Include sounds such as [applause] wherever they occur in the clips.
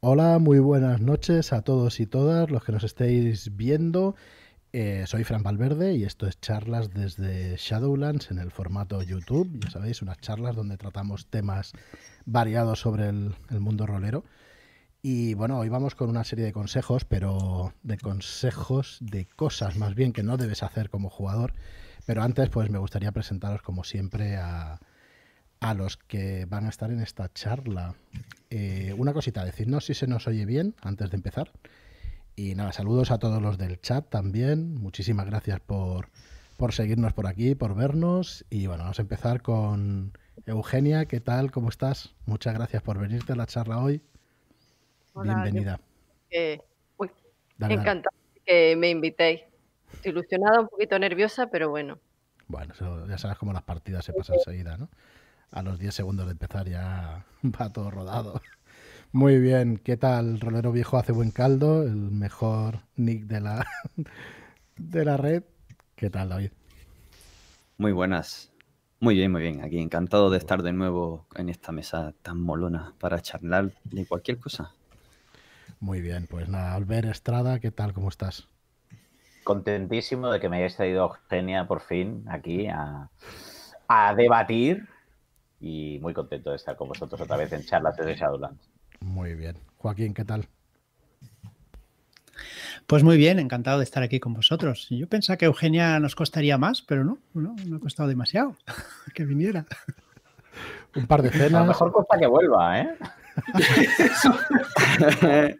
Hola, muy buenas noches a todos y todas los que nos estéis viendo. Eh, soy Fran Valverde y esto es charlas desde Shadowlands en el formato YouTube. Ya sabéis, unas charlas donde tratamos temas variados sobre el, el mundo rolero. Y bueno, hoy vamos con una serie de consejos, pero de consejos de cosas más bien que no debes hacer como jugador. Pero antes, pues me gustaría presentaros como siempre a, a los que van a estar en esta charla. Eh, una cosita, decidnos si se nos oye bien antes de empezar. Y nada, saludos a todos los del chat también. Muchísimas gracias por, por seguirnos por aquí, por vernos. Y bueno, vamos a empezar con Eugenia. ¿Qué tal? ¿Cómo estás? Muchas gracias por venirte a la charla hoy. Bienvenida. Eh, uy, encantada que me invitéis. Estoy ilusionada, un poquito nerviosa, pero bueno. Bueno, ya sabes cómo las partidas se pasan enseguida, ¿no? A los 10 segundos de empezar ya [laughs] va todo rodado. Muy bien, ¿qué tal? Rolero Viejo hace buen caldo, el mejor nick de la, [laughs] de la red. ¿Qué tal, David? Muy buenas. Muy bien, muy bien. Aquí encantado de estar de nuevo en esta mesa tan molona para charlar de cualquier cosa. Muy bien, pues nada, Albert Estrada, ¿qué tal? ¿Cómo estás? Contentísimo de que me hayáis traído Genia por fin aquí a, a debatir y muy contento de estar con vosotros otra vez en charlas de Shadowlands. Muy bien. Joaquín, ¿qué tal? Pues muy bien, encantado de estar aquí con vosotros. Yo pensaba que Eugenia nos costaría más, pero no, no, no ha costado demasiado [laughs] que viniera. Un par de cenas. A lo mejor cuesta que vuelva, ¿eh? [laughs]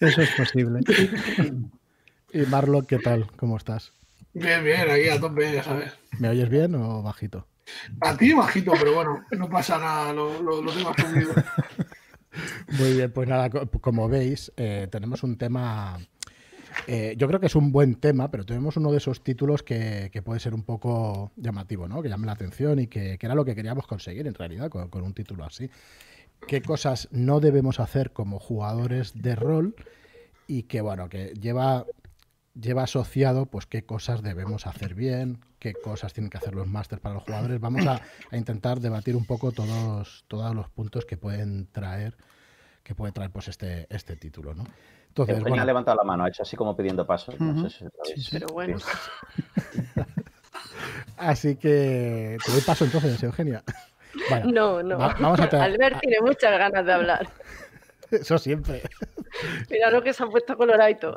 Eso es posible. Y Marlo, ¿qué tal? ¿Cómo estás? Bien, bien, aquí a tope, ya sabes. ¿Me oyes bien o bajito? A ti bajito, pero bueno, no pasa nada, lo, lo, asumido. Muy bien, pues nada, como veis, eh, tenemos un tema. Eh, yo creo que es un buen tema, pero tenemos uno de esos títulos que, puede ser un poco llamativo, ¿no? Que llame la atención y que, era lo que queríamos conseguir en realidad con, un título así. ¿Qué cosas no debemos hacer como jugadores de rol? Y que, bueno, que lleva lleva asociado pues qué cosas debemos hacer bien, qué cosas tienen que hacer los másters para los jugadores. Vamos a, intentar debatir un poco todos, todos los puntos que pueden traer, que puede traer pues este, este título, ¿no? Entonces, bueno, ha levantado la mano, ha hecho así como pidiendo paso. pero bueno. [laughs] así que te doy paso entonces, Eugenia. [laughs] no, no. vamos a Albert tiene muchas ganas de hablar. [laughs] Eso siempre. Mira lo que se ha puesto coloradito.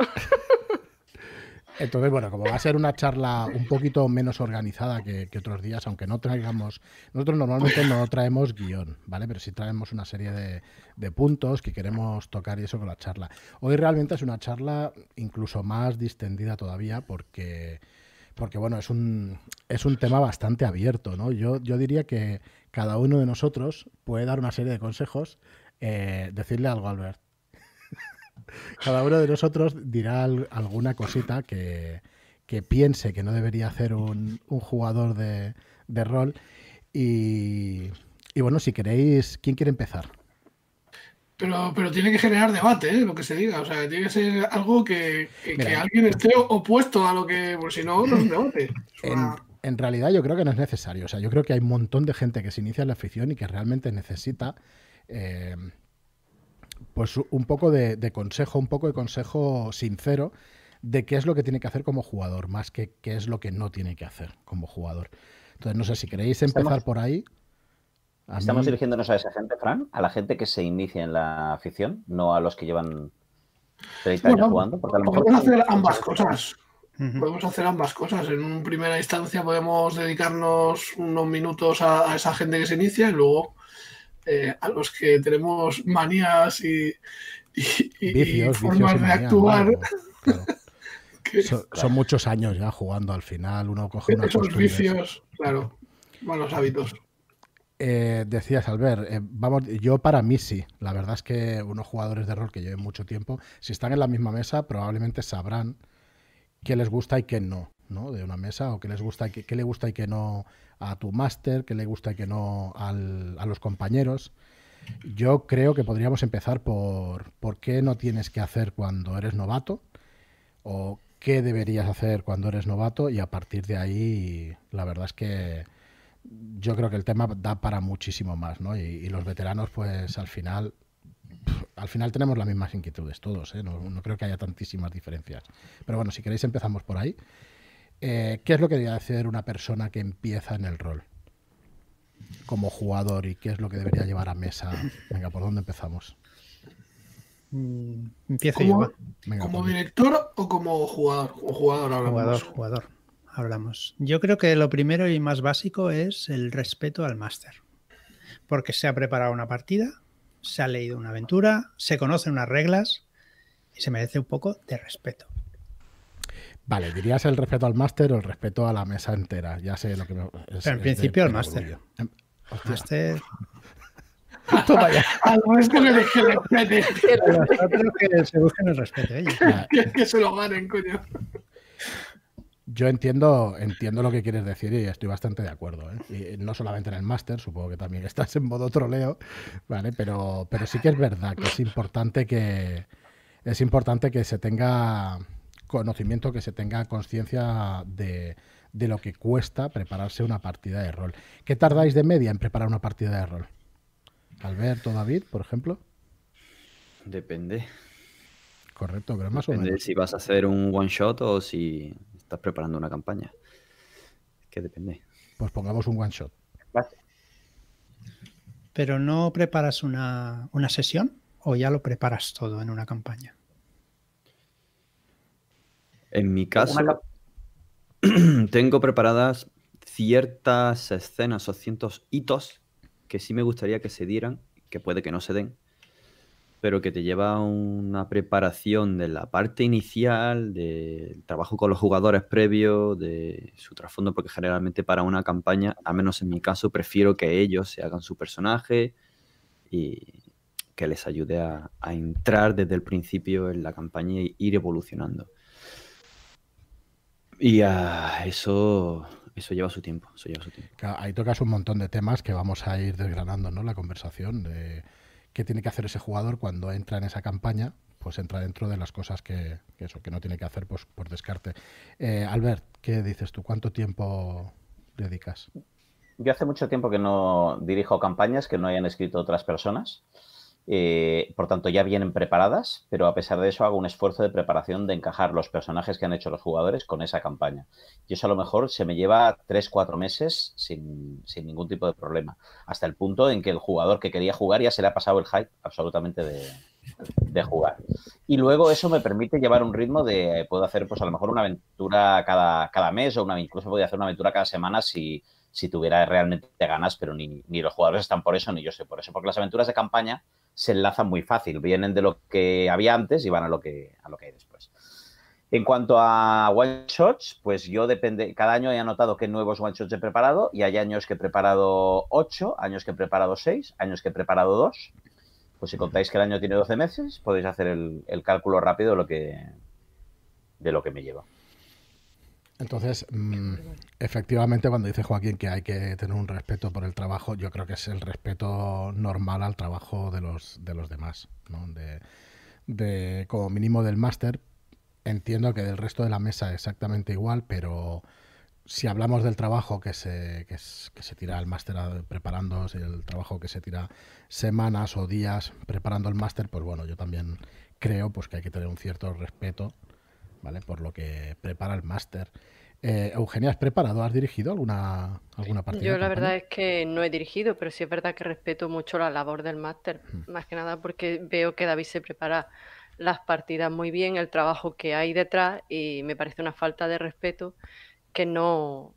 Entonces, bueno, como va a ser una charla un poquito menos organizada que, otros días, aunque no traigamos, nosotros normalmente no traemos guion, ¿vale? Pero sí traemos una serie de, puntos que queremos tocar y eso con la charla. Hoy realmente es una charla incluso más distendida todavía porque, porque bueno, es un, es un tema bastante abierto, ¿no? Yo, yo diría que cada uno de nosotros puede dar una serie de consejos, eh, decirle algo, Albert. Cada uno de nosotros dirá alguna cosita que, piense que no debería hacer un, jugador de, rol. Y, bueno, si queréis, ¿quién quiere empezar? Pero, pero tiene que generar debate, ¿eh? lo que se diga. O sea, tiene que ser algo que, alguien esté opuesto a lo que. Porque si no, no es un debate. En, realidad, yo creo que no es necesario. O sea, yo creo que hay un montón de gente que se inicia en la afición y que realmente necesita. Eh, pues un poco de, consejo, un poco de consejo sincero de qué es lo que tiene que hacer como jugador, más que qué es lo que no tiene que hacer como jugador. Entonces, no sé si queréis empezar por ahí. ¿Estamos dirigiéndonos a esa gente, Fran? ¿A la gente que se inicia en la afición? No a los que llevan 30 años jugando. Porque a lo mejor podemos hacer ambas cosas. Podemos hacer ambas cosas. En una primera instancia podemos dedicarnos unos minutos a, esa gente que se inicia y luego eh, a los que tenemos manías y, formas de actuar. son, muchos años ya jugando al final, uno coge unos Esos vicios, claro, malos hábitos. Eh, decías, Albert, eh, vamos, yo para mí sí. La verdad es que unos jugadores de rol que lleven mucho tiempo, si están en la misma mesa, probablemente sabrán qué les gusta y qué no, ¿no? De una mesa, o qué les gusta y qué, qué le gusta y qué no a tu máster, que le gusta y que no a los compañeros. Yo creo que podríamos empezar por por qué no tienes que hacer cuando eres novato o qué deberías hacer cuando eres novato y a partir de ahí la verdad es que yo creo que el tema da para muchísimo más, ¿no? Y, los veteranos pues al final al final tenemos las mismas inquietudes todos, ¿eh? no, creo que haya tantísimas diferencias. Pero bueno, si queréis empezamos por ahí. Eh, ¿Qué es lo que debería hacer una persona que empieza en el rol como jugador y qué es lo que debería llevar a mesa? Venga, ¿por dónde empezamos? Mm, empiezo yo. ¿Como director o como jugador? O jugador hablamos. Jugador, jugador. Hablamos. Yo creo que lo primero y más básico es el respeto al máster. Porque se ha preparado una partida, se ha leído una aventura, se conocen unas reglas y se merece un poco de respeto. Vale, dirías el respeto al máster o el respeto a la mesa entera. Ya sé lo que me. Pero en principio al máster. Máster. [laughs] Toma ya. Al máster le que respete. que se busquen el respeto. ¿eh? [laughs] que se lo ganen, coño. Yo entiendo, entiendo lo que quieres decir y estoy bastante de acuerdo. ¿eh? Y no solamente en el máster, supongo que también estás en modo troleo, ¿vale? Pero, pero sí que es verdad que es importante que es importante que se tenga conocimiento, que se tenga conciencia de, de lo que cuesta prepararse una partida de rol. ¿Qué tardáis de media en preparar una partida de rol? Alberto, David, por ejemplo. Depende. Correcto, pero más o menos. si vas a hacer un one shot o si estás preparando una campaña. Que depende. Pues pongamos un one shot. ¿Pero no preparas una, sesión o ya lo preparas todo en una campaña? En mi caso, [clears throat] tengo preparadas ciertas escenas o ciertos hitos que sí me gustaría que se dieran, que puede que no se den, pero que te lleva a una preparación de la parte inicial, del trabajo con los jugadores previo, de su trasfondo, porque generalmente para una campaña, al menos en mi caso, prefiero que ellos se hagan su personaje y que les ayude a, entrar desde el principio en la campaña e ir evolucionando. Y a eso, eso lleva su tiempo. Eso lleva su tiempo. Ahí tocas un montón de temas que vamos a ir desgranando, ¿no? La conversación. De qué tiene que hacer ese jugador cuando entra en esa campaña, pues entra dentro de las cosas que, eso, que no tiene que hacer pues, por descarte. Eh, Albert, ¿qué dices tú? ¿Cuánto tiempo dedicas? Yo hace mucho tiempo que no dirijo campañas que no hayan escrito otras personas. Eh, por tanto, ya vienen preparadas, pero a pesar de eso hago un esfuerzo de preparación de encajar los personajes que han hecho los jugadores con esa campaña. Y eso a lo mejor se me lleva 3-4 meses sin, ningún tipo de problema, hasta el punto en que el jugador que quería jugar ya se le ha pasado el hype absolutamente de, jugar. Y luego eso me permite llevar un ritmo de, puedo hacer pues a lo mejor una aventura cada, cada mes o una, incluso podría hacer una aventura cada semana si, si tuviera realmente ganas, pero ni, los jugadores están por eso, ni yo sé por eso, porque las aventuras de campaña se enlazan muy fácil, vienen de lo que había antes y van a lo que, a lo que hay después. En cuanto a one shots, pues yo depende, cada año he anotado qué nuevos one shots he preparado y hay años que he preparado 8, años que he preparado 6, años que he preparado 2. Pues si contáis que el año tiene 12 meses, podéis hacer el, el cálculo rápido de lo que, de lo que me lleva. Entonces, mm, efectivamente, cuando dice Joaquín que hay que tener un respeto por el trabajo, yo creo que es el respeto normal al trabajo de los, de los demás, ¿no? de, como mínimo del máster. Entiendo que del resto de la mesa exactamente igual, pero si hablamos del trabajo que se, que, se tira el máster preparándose, el trabajo que se tira semanas o días preparando el máster, pues bueno, yo también creo pues que hay que tener un cierto respeto ¿vale? Por lo que prepara el máster. Eh, Eugenia, ¿has preparado? ¿Has dirigido alguna, alguna partida? Yo la verdad es que no he dirigido, pero sí es verdad que respeto mucho la labor del máster, más que nada porque veo que David se prepara las partidas muy bien, el trabajo que hay detrás y me parece una falta de respeto que no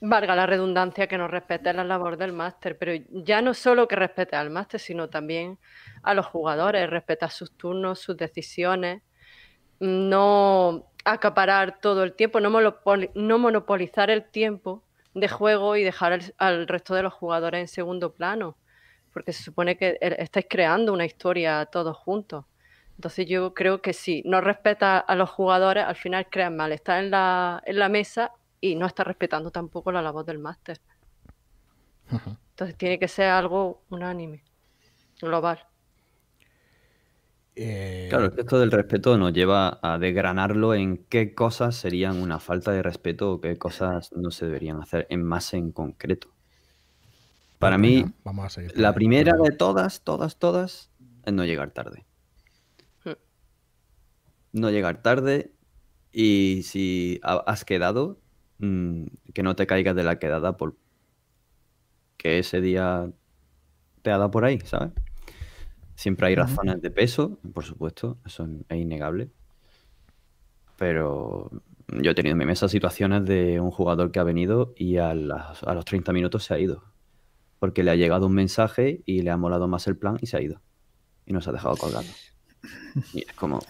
valga la redundancia que no respete la labor del máster, pero ya no solo que respete al máster, sino también a los jugadores, respeta sus turnos, sus decisiones no acaparar todo el tiempo, no, monopolizar el tiempo de juego y dejar al resto de los jugadores en segundo plano, porque se supone que e, estáis creando una historia todos juntos. Entonces yo creo que si no respeta a los jugadores, al final crean mal, está en la, en la mesa y no está respetando tampoco la labor del máster. Entonces tiene que ser algo unánime, global. Eh, claro, esto del respeto nos lleva a desgranarlo en qué cosas serían una falta de respeto o qué cosas no se deberían hacer en más en concreto. Para mí, la primera de todas, todas, todas, es no llegar tarde. Hmm. No llegar tarde y si has quedado, mm, que no te caigas de la quedada por que ese día te ha dado por ahí, ¿sabes? Siempre hay razones de peso, por supuesto, eso es innegable. Pero yo he tenido en mi mesa situaciones de un jugador que ha venido y a, los 30 minutos se ha ido. Porque le ha llegado un mensaje y le ha molado más el plan y se ha ido. Y nos ha dejado colgando. Y es como. [laughs]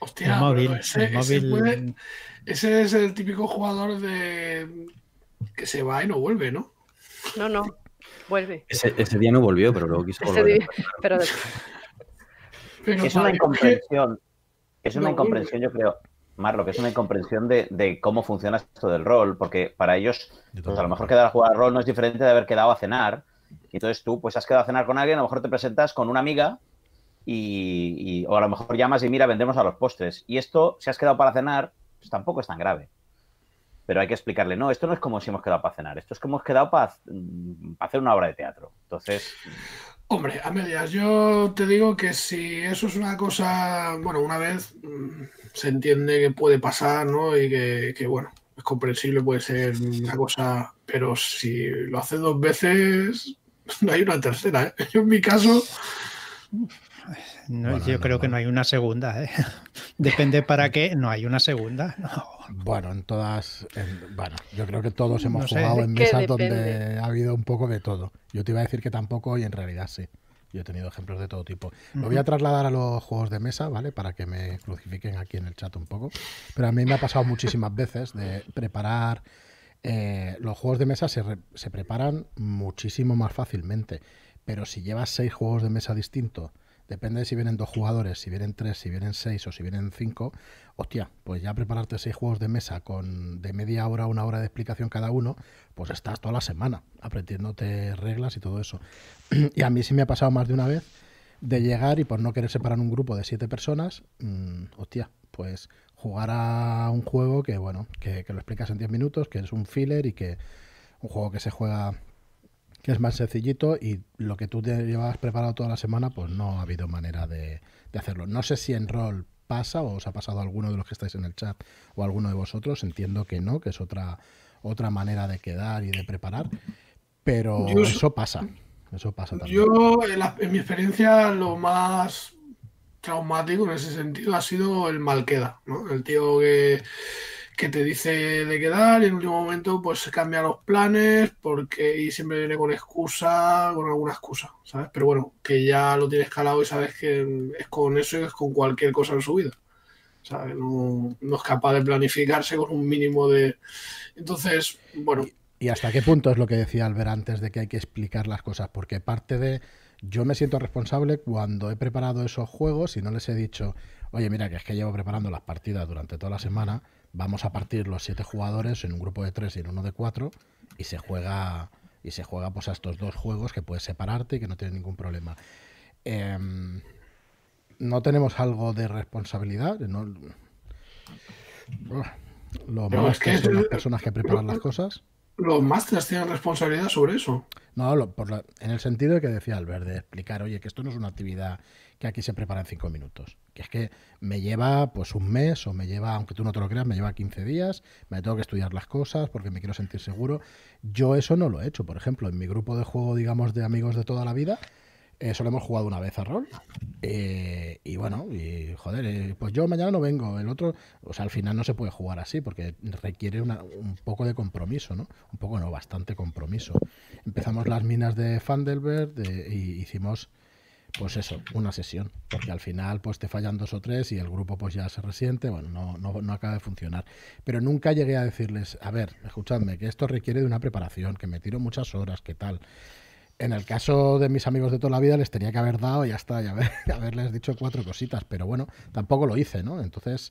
Hostia, móvil, ese, ese, es el típico jugador de que se va y no vuelve, ¿no? No, no, vuelve. Ese, día no volvió, pero luego quiso volver. pero... es una incomprensión. Es una incomprensión, yo creo, Marlo, que es una incomprensión de, cómo funciona esto del rol, porque para ellos, pues a lo mejor quedar a jugar rol no es diferente de haber quedado a cenar. Y entonces tú, pues has quedado a cenar con alguien, a lo mejor te presentas con una amiga y, o a lo mejor llamas y mira, vendemos a los postres. Y esto, si has quedado para cenar, pues tampoco es tan grave. Pero hay que explicarle, no, esto no es como si hemos quedado para cenar, esto es como hemos quedado para, mm, para hacer una obra de teatro. Entonces, Hombre, a medias, yo te digo que si eso es una cosa, bueno, una vez mm, se entiende que puede pasar, ¿no? Y que, bueno, es comprensible, puede ser una cosa, pero si lo hace dos veces, [laughs] no hay una tercera, ¿eh? [laughs] En mi caso... yo creo que no hay una segunda, ¿eh? [laughs] Depende para qué, no hay una segunda. [laughs] Bueno, en todas, bueno, yo creo que todos hemos jugado en mesas donde ha habido un poco de todo. Yo te iba a decir que tampoco y en realidad sí. Yo he tenido ejemplos de todo tipo. Lo voy a trasladar a los juegos de mesa, ¿vale? Para que me crucifiquen aquí en el chat un poco. Pero a mí me ha pasado muchísimas veces de preparar... Eh, los juegos de mesa se, se preparan muchísimo más fácilmente. Pero si llevas seis juegos de mesa distintos Depende de si vienen dos jugadores, si vienen tres, si vienen seis o si vienen cinco. Hostia, pues ya prepararte seis juegos de mesa con de media hora a una hora de explicación cada uno, pues estás toda la semana aprendiéndote reglas y todo eso. [clears throat] y a mí sí me ha pasado más de una vez de llegar y por no querer separar un grupo de siete personas, mm, hostia, pues jugar a un juego que, bueno, que, que lo explicas en diez minutos, que es un filler y que un juego que se juega que es más sencillito y lo que tú te llevas preparado toda la semana, pues no ha habido manera de, hacerlo. No sé si en rol pasa o os ha pasado alguno de los que estáis en el chat o alguno de vosotros, entiendo que no, que es otra, otra manera de quedar y de preparar, pero eso pasa. Eso pasa también. Yo, en, mi experiencia, lo más traumático en ese sentido ha sido el mal queda, ¿no? El tío que que te dice de quedar y en último momento pues cambia los planes porque y siempre viene con excusa, con alguna excusa, ¿sabes? Pero bueno, que ya lo tienes calado y sabes que es con eso y es con cualquier cosa en su vida. ¿sabes? No, no es capaz de planificarse con un mínimo de... Entonces, bueno... ¿Y hasta qué punto es lo que decía Albert antes de que hay que explicar las cosas? Porque parte de... Yo me siento responsable cuando he preparado esos juegos y no les he dicho, oye, mira, que es que llevo preparando las partidas durante toda la semana vamos a partir los siete jugadores en un grupo de tres y en uno de cuatro y se juega y se juega pues a estos dos juegos que puedes separarte y que no tiene ningún problema. Em, no tenemos algo de responsabilidad. No, lo más que, son las personas que preparan las cosas. Los másteres tienen responsabilidad sobre eso. No, por en el sentido de que decía Albert, de explicar, oye, que esto no es una actividad que aquí se prepara en cinco minutos. Que es que me lleva pues un mes o me lleva, aunque tú no te lo creas, me lleva 15 días, me tengo que estudiar las cosas porque me quiero sentir seguro. Yo eso no lo he hecho. Por ejemplo, en mi grupo de juego, digamos, de amigos de toda la vida, eh, solo hemos jugado una vez a rol. Eh, y bueno, y joder, eh, pues yo mañana no vengo, el otro, o sea, al final no se puede jugar así porque requiere un poco de compromiso, ¿no? Un poco, no, bastante compromiso. Empezamos las minas de Fandelberg y hicimos pues eso, una sesión, porque al final pues te fallan dos o tres y el grupo pues ya se resiente, bueno, no, no, no, acaba de funcionar. Pero nunca llegué a decirles, a ver, escuchadme, que esto requiere de una preparación, que me tiro muchas horas, que tal. En el caso de mis amigos de toda la vida les tenía que haber dado ya está, y haber, [laughs] haberles dicho cuatro cositas, pero bueno, tampoco lo hice, ¿no? Entonces,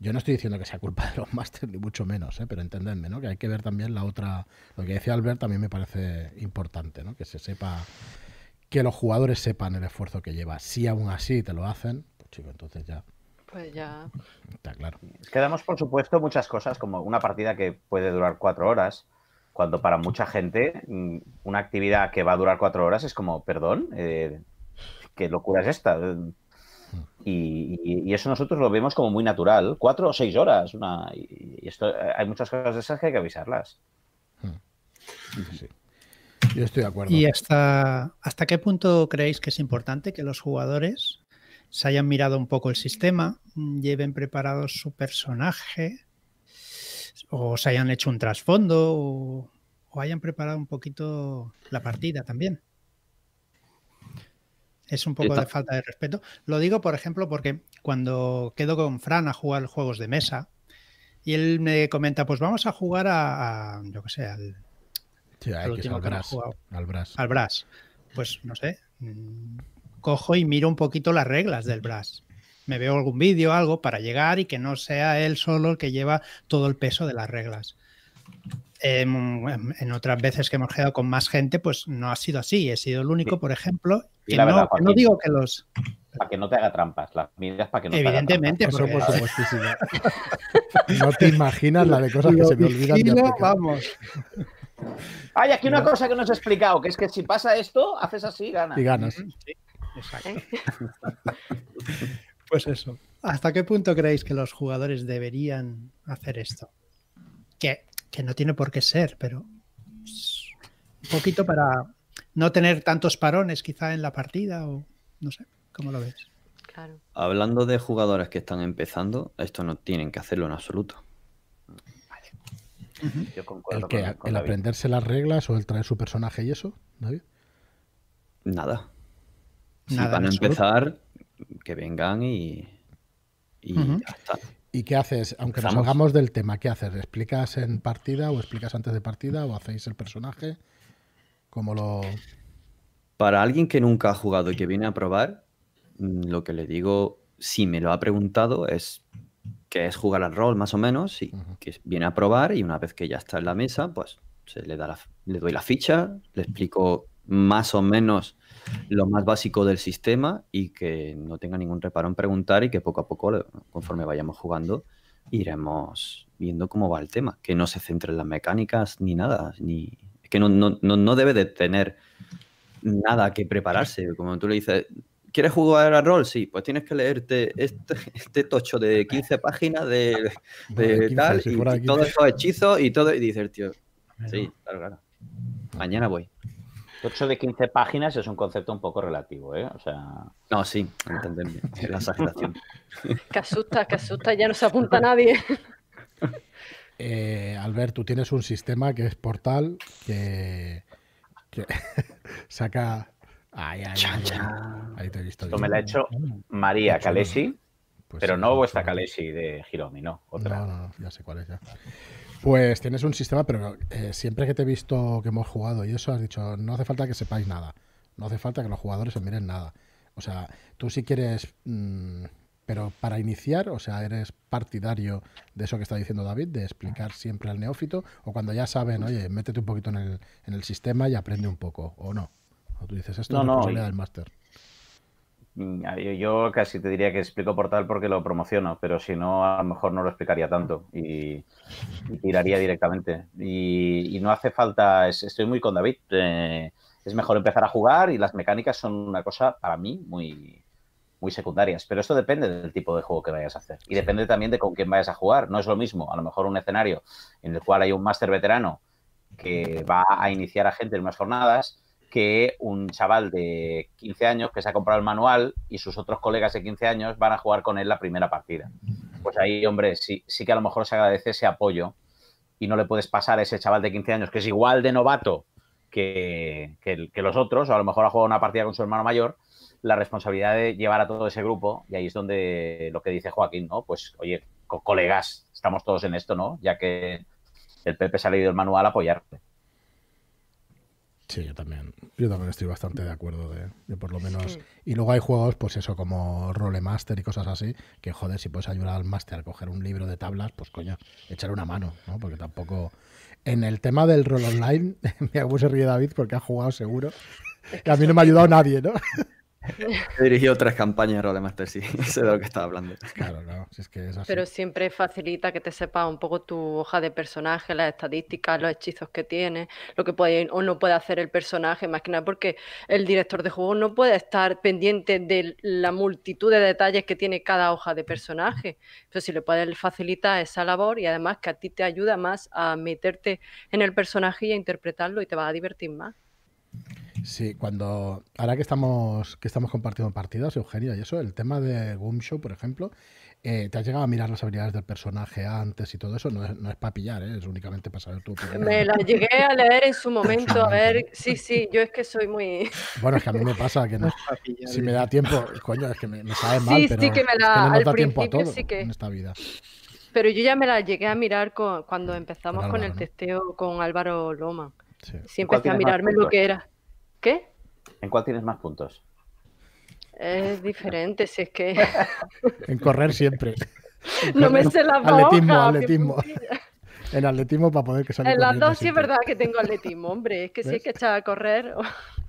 yo no estoy diciendo que sea culpa de los [laughs] másteres, ni mucho menos, ¿eh? pero entendedme, ¿no? Que hay que ver también la otra, lo que decía Albert también me parece importante, ¿no? Que se sepa que los jugadores sepan el esfuerzo que lleva. Si aún así te lo hacen, pues chico, entonces ya. Pues ya. Está claro. Quedamos, por supuesto, muchas cosas, como una partida que puede durar cuatro horas. Cuando para mucha gente mm, una actividad que va a durar cuatro horas es como, perdón, eh, ¿qué locura es esta? Y, eso nosotros lo vemos como muy natural. Cuatro o seis horas. Una, y, esto, hay muchas cosas de esas que hay que avisarlas. Yo estoy de acuerdo. ¿Y hasta, hasta qué punto creéis que es importante que los jugadores se hayan mirado un poco el sistema, lleven preparado su personaje, o se hayan hecho un trasfondo, o, hayan preparado un poquito la partida también? Es un poco de falta de respeto. Lo digo, por ejemplo, porque cuando quedo con Fran a jugar juegos de mesa, y él me comenta, pues vamos a jugar a, yo qué sé, al, al, Brass, al Brass. Pues no sé, mm, cojo y miro un poquito las reglas del Brass. Me veo algún vídeo, algo, para llegar y que no sea él solo el que lleva todo el peso de las reglas. en otras veces que hemos quedado con más gente, pues no ha sido así. He sido el único, por ejemplo, que, no, no, digo que los. Para que no te haga trampas, las medidas para que no Evidentemente, te haga trampas. por [laughs] No te imaginas la de cosas que se me olvidan. vamos. Hay aquí una cosa que no os he explicado, que es que si pasa esto, haces así, ganas. Y ganas. exacto. [laughs] pues eso. ¿Hasta qué punto creéis que los jugadores deberían hacer esto? Que, que no tiene por qué ser, pero un poquito para no tener tantos parones quizá en la partida o no sé, ¿cómo lo ves? Claro. Hablando de jugadores que están empezando, esto no tienen que hacerlo en absoluto. ¿El, que, aprenderse las reglas o el traer su personaje y eso, David? Nada. Nada van a empezar, que vengan y, y ya está. ¿Y qué haces? Aunque nos salgamos del tema, ¿qué haces? ¿Explicas en partida o explicas antes de partida o hacéis el personaje? ¿Cómo lo...? Para alguien que nunca ha jugado y que viene a probar, mm, lo que le digo, si me lo ha preguntado, es que es jugar al rol más o menos, y que viene a probar y una vez que ya está en la mesa, pues se le, da le doy la ficha, le explico más o menos lo más básico del sistema y que no tenga ningún reparo en preguntar y que poco a poco, conforme vayamos jugando, iremos viendo cómo va el tema, que no se centre en las mecánicas ni nada, ni que no, no, no debe de tener nada que prepararse, como tú le dices, ¿Quieres jugar a rol? Sí, pues tienes que leerte este, [laughs] este tocho de 15 páginas de, [laughs] tal, y, todos estos hechizos y todo. Y dices, tío, sí, claro, claro. Mañana voy. Tocho de 15 páginas es un concepto un poco relativo, ¿eh? O sea. No, sí, entendemos. [laughs] La exageración. Que asusta, que asusta, ya no se apunta nadie. Eh, Albert, tú tienes un sistema que es portal que, que saca Ay, Ahí te he visto. Esto me la ha hecho María Kalesi, pues pero no vuestra Kalesi de Hiromi, no, otra. No, no, ya sé cuál es ya. Pues tienes un sistema, pero eh, siempre que te he visto que hemos jugado y eso, has dicho, no hace falta que sepáis nada. No hace falta que los jugadores se miren nada. O sea, tú si quieres, mm, pero para iniciar, o sea, eres partidario de eso que está diciendo David, de explicar siempre al neófito, o cuando ya saben, oye, métete un poquito en el, en el sistema y aprende un poco, o no. O tú dices, esto no, es no, del máster. Mm, yo casi te diría que explico Portal porque lo promociono, pero si no, a lo mejor no lo explicaría tanto y, tiraría directamente. Y, no hace falta, estoy muy con David, eh, es mejor empezar a jugar y las mecánicas son una cosa para mí muy, muy secundarias. Pero esto depende del tipo de juego que vayas a hacer y depende también de con quién vayas a jugar. No es lo mismo, a lo mejor un escenario en el cual hay un máster veterano que va a iniciar a gente en unas jornadas que un chaval de 15 años que se ha comprado el manual y sus otros colegas de 15 años van a jugar con él la primera partida. Pues ahí, hombre, sí, que a lo mejor se agradece ese apoyo y no le puedes pasar a ese chaval de 15 años que es igual de novato que, que, los otros, o a lo mejor ha jugado una partida con su hermano mayor, la responsabilidad de llevar a todo ese grupo, y ahí es donde lo que dice Joaquín, ¿no? Pues, oye, colegas, estamos todos en esto, ¿no? Ya que el Pepe se ha leído el manual, apoyarte. Sí, yo también. Yo también estoy bastante de acuerdo de, por lo menos. Y luego hay juegos, pues eso, como Role Master y cosas así, que joder, si puedes ayudar al máster a coger un libro de tablas, pues coño, echar una mano, ¿no? Porque tampoco. En el tema del rol online, [laughs] me hago se ríe David porque ha jugado seguro. Que a mí no me ha ayudado nadie, ¿no? [laughs] [laughs] He dirigido tres campañas de Rolemaster, sí, [laughs] sé de lo que estaba hablando. Claro, claro, si es que es así. Pero siempre facilita que te sepas un poco tu hoja de personaje, las estadísticas, los hechizos que tiene, lo que puede o no puede hacer el personaje, más que nada porque el director de juego no puede estar pendiente de la multitud de detalles que tiene cada hoja de personaje. Pero si le puedes facilitar esa labor y además que a ti te ayuda más a meterte en el personaje y a interpretarlo y te va a divertir más. Sí, cuando. Ahora que estamos, que estamos compartiendo partidas, Eugenio, y eso, el tema de Boom Show, por ejemplo, eh, ¿te has llegado a mirar las habilidades del personaje antes y todo eso? No es, no es para pillar, ¿eh? es únicamente para saber tu Me las llegué a leer en su momento, a ver. Sí, sí, yo es que soy muy. Bueno, es que a mí me pasa que no, si me da tiempo, coño, es que me, me sabe mal, Sí, pero sí que me la- es que no nos al da tiempo a principio todo sí que- en esta vida. Pero yo ya me las llegué a mirar con- cuando empezamos Con el ¿no? testeo con Álvaro Loma. Sí. Sí ¿Cuál empecé a mirarme lo que era. ¿Qué? ¿En cuál tienes más puntos? Es diferente, si es que [laughs] En correr siempre. [laughs] En no me sé las dos Atletismo, atletismo. [laughs] En atletismo para poder que salga En las dos sí es verdad que tengo atletismo, hombre. Es que sí hay ¿Ves? que echar a correr.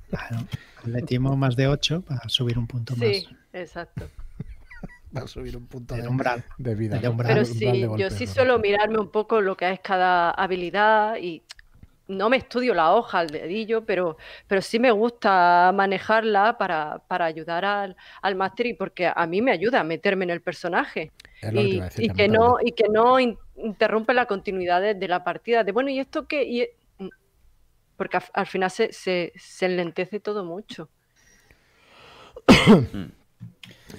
Claro. Atletismo más de 8 para subir un punto Sí, más exacto. Para subir un punto de, umbral. de vida. Pero umbral sí, yo sí suelo mirarme un poco lo que es cada habilidad y no me estudio la hoja al dedillo, pero, pero sí me gusta manejarla para, para ayudar al, al máster y porque a mí me ayuda a meterme en el personaje Es lo que y, y que no, y que no in- interrumpe la continuidad de, de la partida. De bueno, ¿y esto qué? Y, e-". porque al, al final se, se, se enlentece todo mucho. [coughs] [coughs]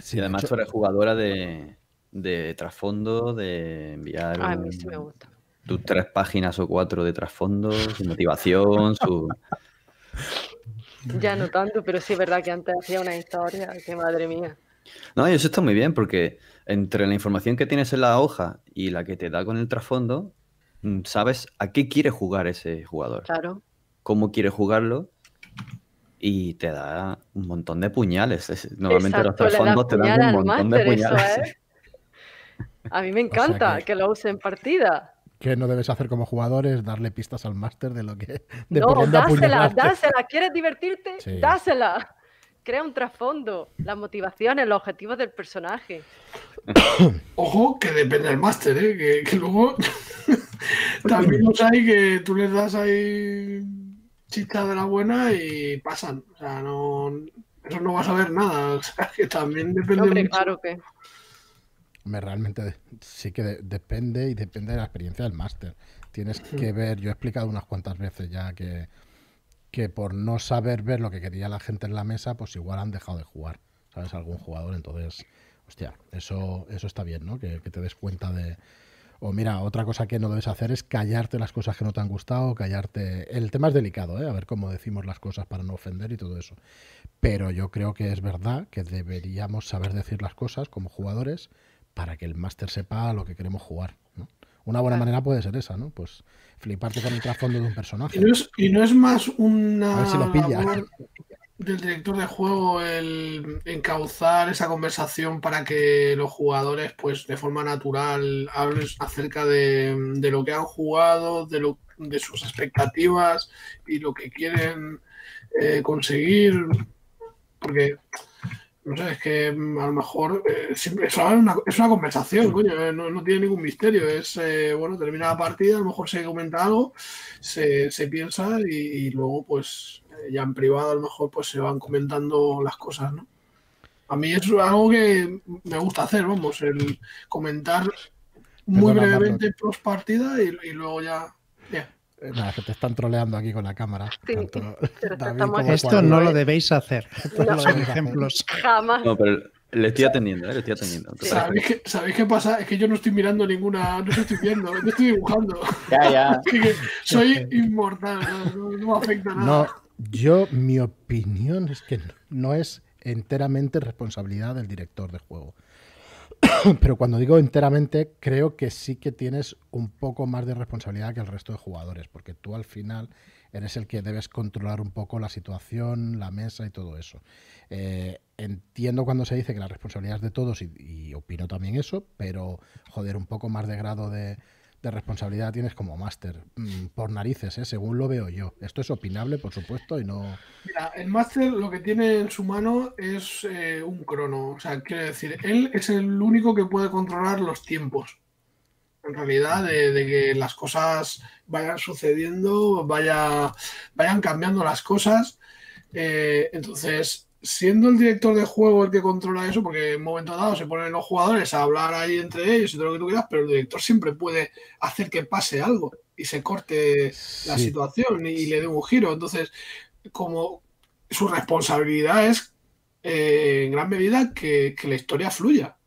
Sí, y de además tú eres jugadora de, de trasfondo, de enviar A mí sí me gusta. Tus tres páginas o cuatro de trasfondo, su motivación, su... Ya no tanto, pero sí es verdad que antes hacía una historia, que madre mía. No, y eso está muy bien porque entre la información que tienes en la hoja y la que te da con el trasfondo, mm, sabes a qué quiere jugar ese jugador, Claro. cómo quiere jugarlo y te da un montón de puñales. Es- Normalmente Exacto, los trasfondos te dan un montón de eso puñales. es. A mí me [laughs] encanta que- que... lo use en partida. Que no debes hacer como jugador es darle pistas al máster de lo que de No, dásela, dásela. ¿Quieres divertirte? Sí. Dásela. Crea un trasfondo, las motivaciones, los objetivos del personaje. [coughs] Ojo, que depende del máster, ¿eh? que, que luego [laughs] también los hay que tú les das ahí chicha de la buena y pasan. O sea, no, eso no vas a ver nada. O sea, que también depende Hombre, mucho. claro que. Hombre, realmente sí que de- depende y depende de la experiencia del máster. Tienes que ver, yo he explicado unas cuantas veces ya que, que por no saber ver lo que quería la gente en la mesa, pues igual han dejado de jugar, ¿sabes? Algún jugador, entonces, hostia, eso, eso está bien, ¿no? Que, que te des cuenta de... O mira, otra cosa que no debes hacer es callarte las cosas que no te han gustado, callarte... El tema es delicado, ¿eh? A ver cómo decimos las cosas para no ofender y todo eso. Pero yo creo que es verdad que deberíamos saber decir las cosas como jugadores para que el máster sepa lo que queremos jugar. ¿no? Una buena manera puede ser esa, ¿no? Pues fliparte con el trasfondo de un personaje. Y no, es, y no es más A una ver si lo pilla. del director de juego el encauzar esa conversación para que los jugadores, pues de forma natural, hablen acerca de, de lo que han jugado, de, lo, de sus expectativas y lo que quieren eh, conseguir. Porque, no sé, es que mm, a lo mejor eh, siempre es una, es una conversación, coño, eh, no, no tiene ningún misterio. Es, eh, bueno, termina la partida, a lo mejor se comenta algo, se, se piensa y, y luego, pues, ya en privado a lo mejor pues se van comentando las cosas, ¿no? A mí es algo que me gusta hacer, vamos, el comentar muy Perdona, brevemente post partida y, y luego ya. Nada, que te están troleando aquí con la cámara. Sí, tanto David Esto no lo debéis hacer. [laughs] Estos No. son ejemplos. Jamás. No, pero le estoy atendiendo, ¿eh? le estoy atendiendo. Sí. ¿Sabéis qué, ¿Sabéis qué pasa? Es que yo no estoy mirando ninguna, no estoy viendo, yo estoy dibujando. Ya, ya. [laughs] Soy inmortal, no, no- no me afecta nada. No, yo, mi opinión es que no- no es enteramente responsabilidad del director de juego. [coughs] Pero cuando digo enteramente, creo que sí que tienes un poco más de responsabilidad que el resto de jugadores, porque tú al final eres el que debes controlar un poco la situación, la mesa y todo eso. Eh, entiendo cuando se dice que la responsabilidad es de todos y, y opino también eso, pero joder, un poco más de grado de, de responsabilidad tienes como máster. Mm, por narices, ¿eh? según lo veo yo. Esto es opinable, por supuesto, y no. Mira, el máster lo que tiene en su mano es eh, un crono. O sea, quiere decir, él es el único que puede controlar los tiempos. En realidad, de, que las cosas vayan sucediendo, vaya, vayan cambiando las cosas. Eh, entonces, siendo el director de juego el que controla eso, porque en un momento dado se ponen los jugadores a hablar ahí entre ellos y todo lo que tú quieras, pero el director siempre puede hacer que pase algo y se corte la situación y, le dé un giro. Entonces, como su responsabilidad es eh, en gran medida que, la historia fluya,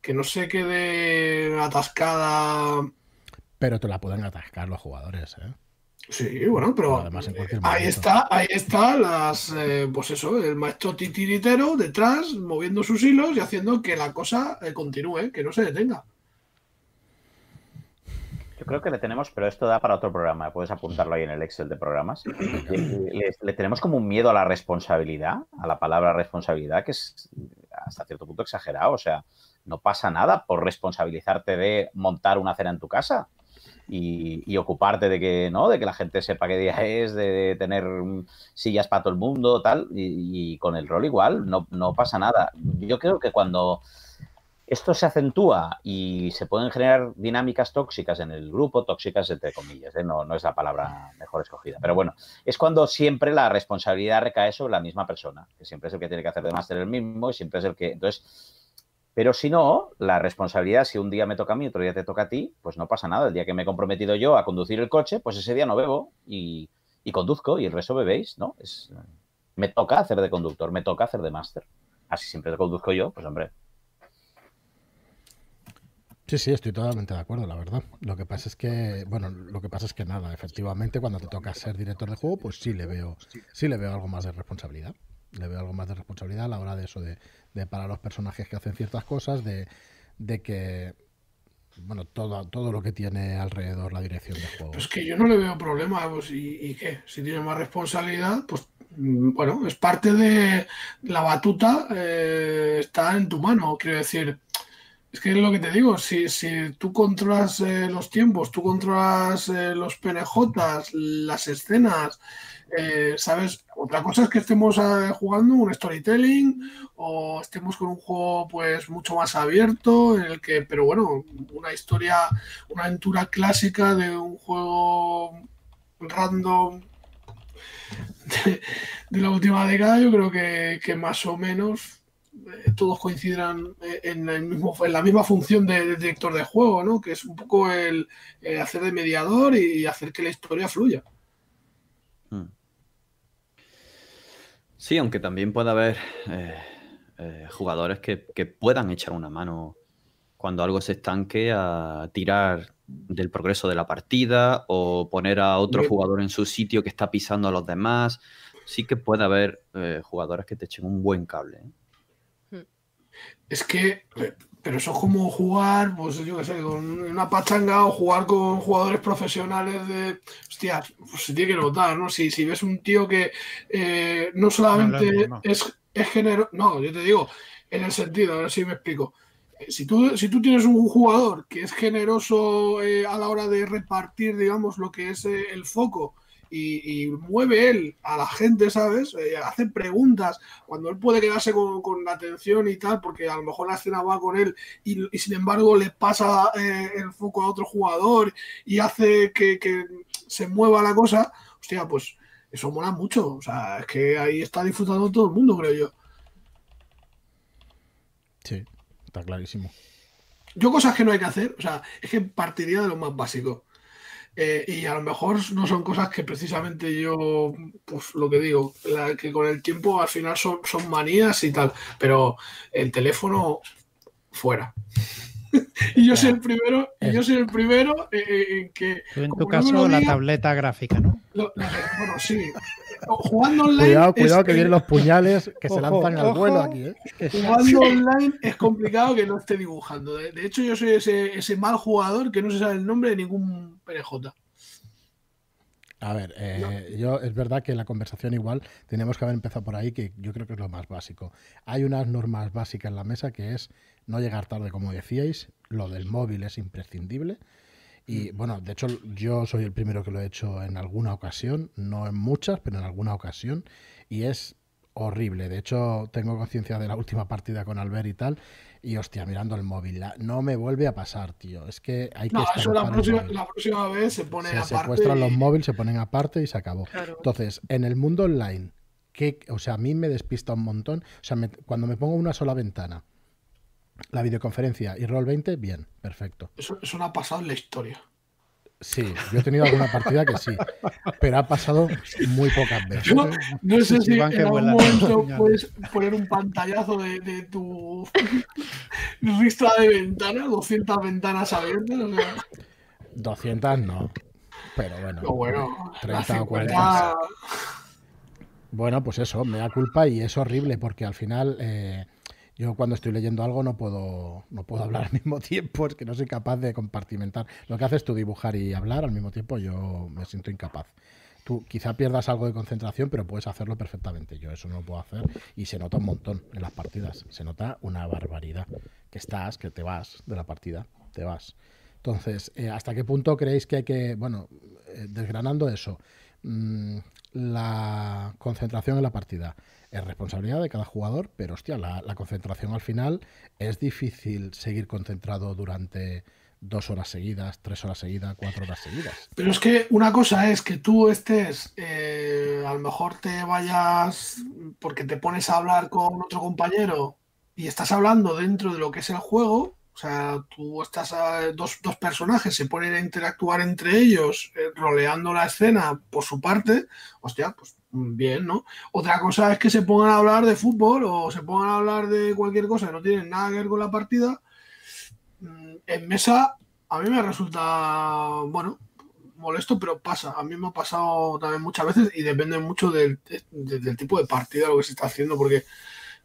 que no se quede atascada. Pero te la pueden atascar los jugadores, ¿eh? Sí, bueno, pero ahí está, ahí está las, eh, pues eso, el maestro titiritero detrás, moviendo sus hilos y haciendo que la cosa eh, continúe, que no se detenga. Yo creo que le tenemos, pero esto da para otro programa, puedes apuntarlo ahí en el Excel de programas. Le, tenemos como un miedo a la responsabilidad, a la palabra responsabilidad, que es hasta cierto punto exagerado. O sea, no pasa nada por responsabilizarte de montar una cena en tu casa y, ocuparte de que, ¿no? De que la gente sepa qué día es, de tener sillas para todo el mundo, tal, y, con el rol igual, no, no, pasa nada. Yo creo que cuando esto se acentúa y se pueden generar dinámicas tóxicas en el grupo, tóxicas entre comillas, ¿eh? no, no es la palabra mejor escogida, pero bueno, es cuando siempre la responsabilidad recae sobre la misma persona, que siempre es el que tiene que hacer de máster el mismo y siempre es el que, entonces pero si no, la responsabilidad, si un día me toca a mí, otro día te toca a ti, pues no pasa nada. El día que me he comprometido yo a conducir el coche, pues ese día no bebo y, conduzco y el resto bebéis, ¿no? Es, me toca hacer de conductor, me toca hacer de máster. Así siempre te conduzco yo, pues hombre. Sí, sí, estoy totalmente de acuerdo, la verdad. Lo que pasa es que, bueno, lo que pasa es que nada, efectivamente, cuando te toca ser director de juego, pues sí le veo, sí le veo algo más de responsabilidad. Le veo algo más de responsabilidad a la hora de eso, de, de para los personajes que hacen ciertas cosas, de, de que bueno, todo, todo lo que tiene alrededor la dirección de juego. Pues que yo no le veo problema, pues, ¿y, qué? Si tiene más responsabilidad, pues mm, bueno, es parte de la batuta, eh, está en tu mano, quiero decir. Es que es lo que te digo, si, si tú controlas eh, los tiempos, tú controlas eh, los PNJs, las escenas, eh, ¿Sabes? Otra cosa es que estemos eh, jugando un storytelling o estemos con un juego pues mucho más abierto, en el que, pero bueno, una historia, una aventura clásica de un juego random de, la última década, yo creo que, más o menos todos coincidirán en, el mismo, en la misma función de, director de juego, ¿no? Que es un poco el, hacer de mediador y hacer que la historia fluya. Sí, aunque también puede haber eh, eh, jugadores que, puedan echar una mano cuando algo se estanque a tirar del progreso de la partida o poner a otro jugador en su sitio que está pisando a los demás. Sí que puede haber eh, jugadores que te echen un buen cable. Es que, pero eso es como jugar, pues yo qué sé, con una pachanga o jugar con jugadores profesionales de. Hostia, pues se tiene que notar, ¿no? Si, si ves un tío que eh, no solamente es, es género. No, yo te digo, en el sentido, a ver si me explico. Eh, si tú, si tú tienes un jugador que es generoso eh, a la hora de repartir, digamos, lo que es el foco y, mueve él a la gente, ¿sabes? Eh, hace preguntas cuando él puede quedarse con, la atención y tal, porque a lo mejor la escena va con él y, sin embargo le pasa eh, el foco a otro jugador y hace que, se mueva la cosa. Hostia, pues eso mola mucho. O sea, es que ahí está disfrutando todo el mundo, creo yo. Sí, está clarísimo. Yo cosas que no hay que hacer, o sea, es que partiría de lo más básico. Eh, y a lo mejor no son cosas que precisamente yo, pues lo que digo, que con el tiempo al final son, son manías y tal, pero el teléfono fuera. [laughs] y yo soy el primero, y yo soy el primero en que. en tu caso, la tableta gráfica, ¿no? bueno, sí. Jugando online. Cuidado, cuidado que vienen los puñales que se lanzan al vuelo aquí. ¿eh? Jugando online es complicado que no esté dibujando. De, hecho, yo soy ese, ese, mal jugador que no se sabe el nombre de ningún PNJ. A ver, eh, yo es verdad que la conversación igual tenemos que haber empezado por ahí, que yo creo que es lo más básico. Hay unas normas básicas en la mesa que es no llegar tarde, como decíais, lo del móvil es imprescindible Y bueno, de hecho yo soy el primero que lo he hecho en alguna ocasión, no en muchas, pero en alguna ocasión. Y es horrible. De hecho, tengo conciencia de la última partida con Albert y tal. Y hostia, mirando el móvil, no me vuelve a pasar, tío. Es que hay que. No, eso la próxima, la próxima, vez se pone se aparte. secuestran los móviles, se ponen aparte y se acabó. Entonces, en el mundo online, que, o sea, a mí me despista un montón. O sea, cuando me pongo una sola ventana, la videoconferencia y Roll 20, bien, perfecto. Eso, eso no ha pasado en la historia. Sí, yo he tenido alguna partida que sí, pero ha pasado muy pocas veces. no sé si en algún momento [laughs] puedes poner un pantallazo de, tu [laughs] lista de ventanas, 200 ventanas abiertas. 200 no, pero bueno, bueno 30 o 40. Bueno, pues eso, me da culpa y es horrible porque al final... Eh, yo cuando estoy leyendo algo no puedo, no puedo hablar al mismo tiempo, es que no soy capaz de compartimentar. Lo que haces tú dibujar y hablar al mismo tiempo, yo me siento incapaz. Tú quizá pierdas algo de concentración, pero puedes hacerlo perfectamente. Yo eso no lo puedo hacer y se nota un montón en las partidas. Se nota una barbaridad. Que estás, que te vas de la partida, te vas. Entonces, eh, ¿hasta qué punto creéis que hay que, bueno, eh, desgranando eso, mmm, la concentración en la partida? es responsabilidad de cada jugador, pero hostia, la, concentración al final es difícil seguir concentrado durante dos horas seguidas, tres horas seguidas, cuatro horas seguidas. Pero es que una cosa es que tú estés, eh, a lo mejor te vayas porque te pones a hablar con otro compañero y estás hablando dentro de lo que es el juego o sea, tú estás a dos, dos personajes, se ponen a interactuar entre ellos, eh, roleando la escena por su parte, hostia, pues bien, ¿no? Otra cosa es que se pongan a hablar de fútbol o se pongan a hablar de cualquier cosa que no tiene nada que ver con la partida. Mm, en mesa, a mí me resulta, bueno, molesto, pero pasa. A mí me ha pasado también muchas veces y depende mucho del, del tipo de partida lo que se está haciendo, porque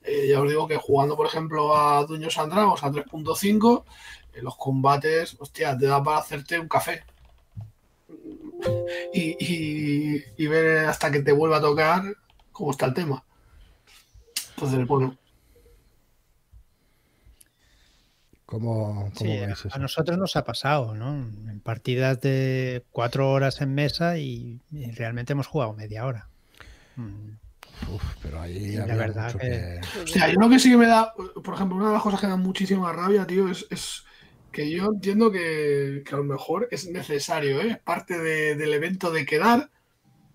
eh, ya os digo que jugando, por ejemplo, a Dueños and Dragons a 3.5, en los combates, hostia, te da para hacerte un café. [laughs] Y, ver hasta que te vuelva a tocar cómo está el tema. Entonces, bueno. ¿Cómo, A nosotros nos ha pasado, ¿no? En partidas de cuatro horas en mesa y, realmente hemos jugado media hora. Mm. Uf, pero ahí la verdad que... O sea, yo lo que sí que me da, por ejemplo, una de las cosas que da muchísima rabia, tío, es, que yo entiendo que, a lo mejor es necesario, ¿eh? es parte del evento de quedar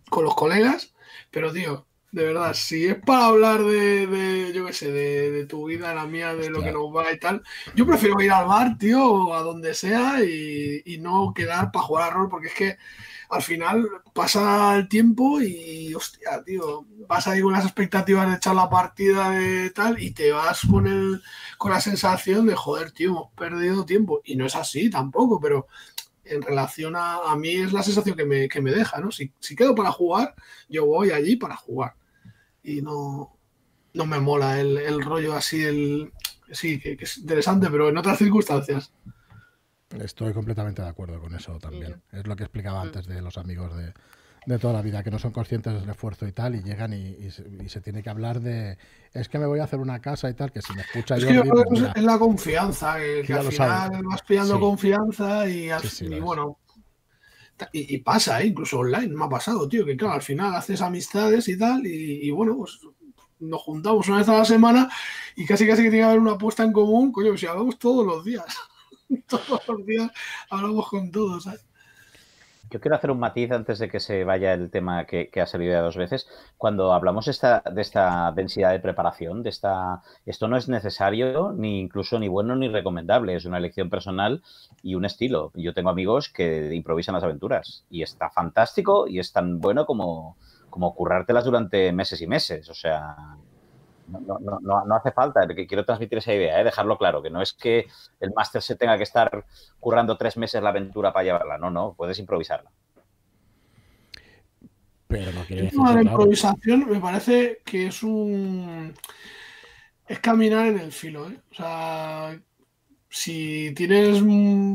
con los colegas, pero, tío, de verdad, si es para hablar de, yo qué sé, de, tu vida, la mía, de lo que nos va y tal, yo prefiero ir al bar, tío, o a donde sea y, y no quedar para jugar a rol, porque es que al final pasa el tiempo y, hostia, tío, vas ahí con las expectativas de echar la partida de tal y te vas con, el, con la sensación de, joder, tío, hemos perdido tiempo. Y no es así tampoco, pero en relación a, a mí es la sensación que me, que me deja, ¿no? Si, si, quedo para jugar, yo voy allí para jugar. Y no, no me mola el, el rollo así, el... Sí, que, que es interesante, pero en otras circunstancias. Estoy completamente de acuerdo con eso también. Es lo que explicaba mm. antes de los amigos de, toda la vida, que no son conscientes del esfuerzo y tal, y llegan y, se, tiene que hablar de, es que me voy a hacer una casa y tal, que si me escucha yo... Pues es la confianza, que, al final vas pillando confianza y, bueno... Y, pasa, ¿eh? incluso online, me ha pasado, tío, que claro, al final haces amistades y tal, y, bueno, pues nos juntamos una vez a la semana y casi casi que tiene que haber una apuesta en común, coño, si hablamos todos los días. [laughs] todos los días hablamos con todos. Yo quiero hacer un matiz antes de que se vaya el tema que, ha salido ya dos veces. Cuando hablamos esta, de esta densidad de preparación, de esta, esto no es necesario, ni incluso ni bueno ni recomendable. Es una elección personal y un estilo. Yo tengo amigos que improvisan las aventuras y está fantástico y es tan bueno como, como currártelas durante meses y meses. O sea, no, no, no, hace falta, que quiero transmitir esa idea, ¿eh? dejarlo claro, que no es que el máster se tenga que estar currando tres meses la aventura para llevarla, no, no, puedes improvisarla. Pero no quiere decir. La improvisación me parece que es un. Es caminar en el filo, ¿eh? O sea, si tienes,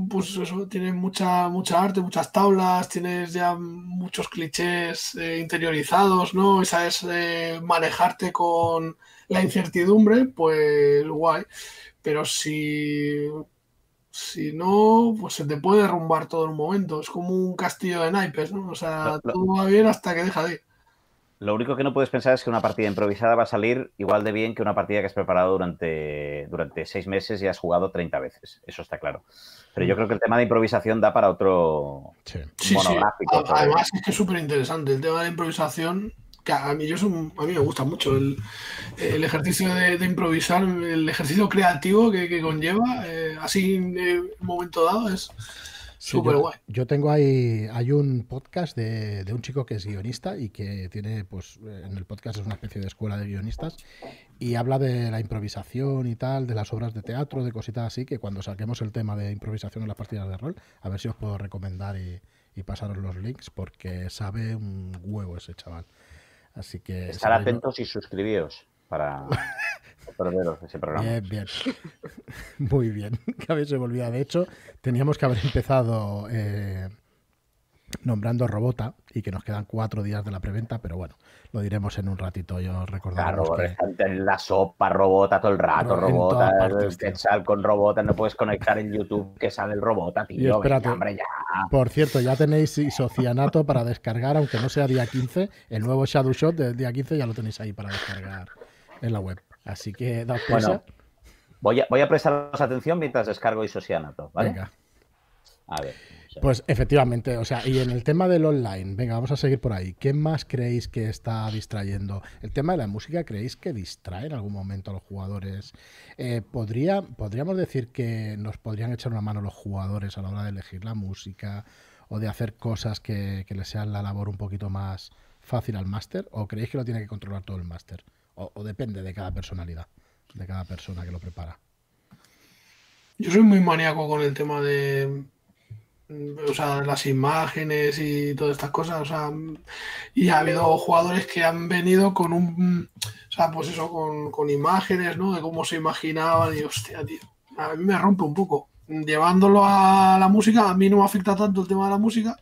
pues eso, tienes mucha, mucha arte, muchas tablas, tienes ya muchos clichés eh, interiorizados, ¿no? Esa es manejarte con la incertidumbre, pues guay. Pero si Si no, pues se te puede derrumbar todo en un momento. Es como un castillo de naipes, ¿no? O sea, todo va bien hasta que deja de ir. Lo único que no puedes pensar es que una partida improvisada va a salir igual de bien que una partida que has preparado durante, durante seis meses y has jugado 30 veces. Eso está claro. Pero yo mm. creo que el tema de improvisación da para otro monográfico. Además, es que es súper interesante. El tema de la improvisación, que a mí, yo a mí me gusta mucho el, ejercicio de, improvisar, el ejercicio creativo que, conlleva, eh, así en un momento dado, es, yo, tengo ahí, hay un podcast de, un chico que es guionista y que tiene, pues, en el podcast es una especie de escuela de guionistas y habla de la improvisación y tal, de las obras de teatro, de cositas así, que cuando saquemos el tema de improvisación en las partidas de rol, a ver si os puedo recomendar y, pasaros los links porque sabe un huevo ese chaval. Así que... Estar atentos y suscribíos para [laughs] perderos ese programa. Bien, bien. [laughs] Muy bien. [laughs] Que habéis olvidado. De hecho, teníamos que haber empezado eh, nombrando Robota y que nos quedan cuatro días de la preventa, pero bueno, lo diremos en un ratito. Yo recordaremos claro, que... en la sopa Robota todo el rato, Robota, el con Robota, no puedes conectar en YouTube que sale el Robota, tío. espérate, ya. Por cierto, ya tenéis isocianato para descargar, aunque no sea día 15, el nuevo Shadow Shot del día 15 ya lo tenéis ahí para descargar en la web. Así que da bueno, voy a, voy a prestaros atención mientras descargo isocianato, ¿vale? Venga. A ver. Pues efectivamente, o sea, y en el tema del online, venga, vamos a seguir por ahí. ¿Qué más creéis que está distrayendo? El tema de la música, ¿creéis que distrae en algún momento a los jugadores? Eh, ¿podría, ¿Podríamos decir que nos podrían echar una mano los jugadores a la hora de elegir la música o de hacer cosas que, que les sean la labor un poquito más fácil al máster? ¿O creéis que lo tiene que controlar todo el máster? O, depende de cada personalidad, de cada persona que lo prepara. Yo soy muy maníaco con el tema de o sea, las imágenes y todas estas cosas, o sea, y ha habido jugadores que han venido con un, o sea, pues eso, con, imágenes, ¿no? De cómo se imaginaban y hostia, tío, a mí me rompe un poco. Llevándolo a la música, a mí no me afecta tanto el tema de la música,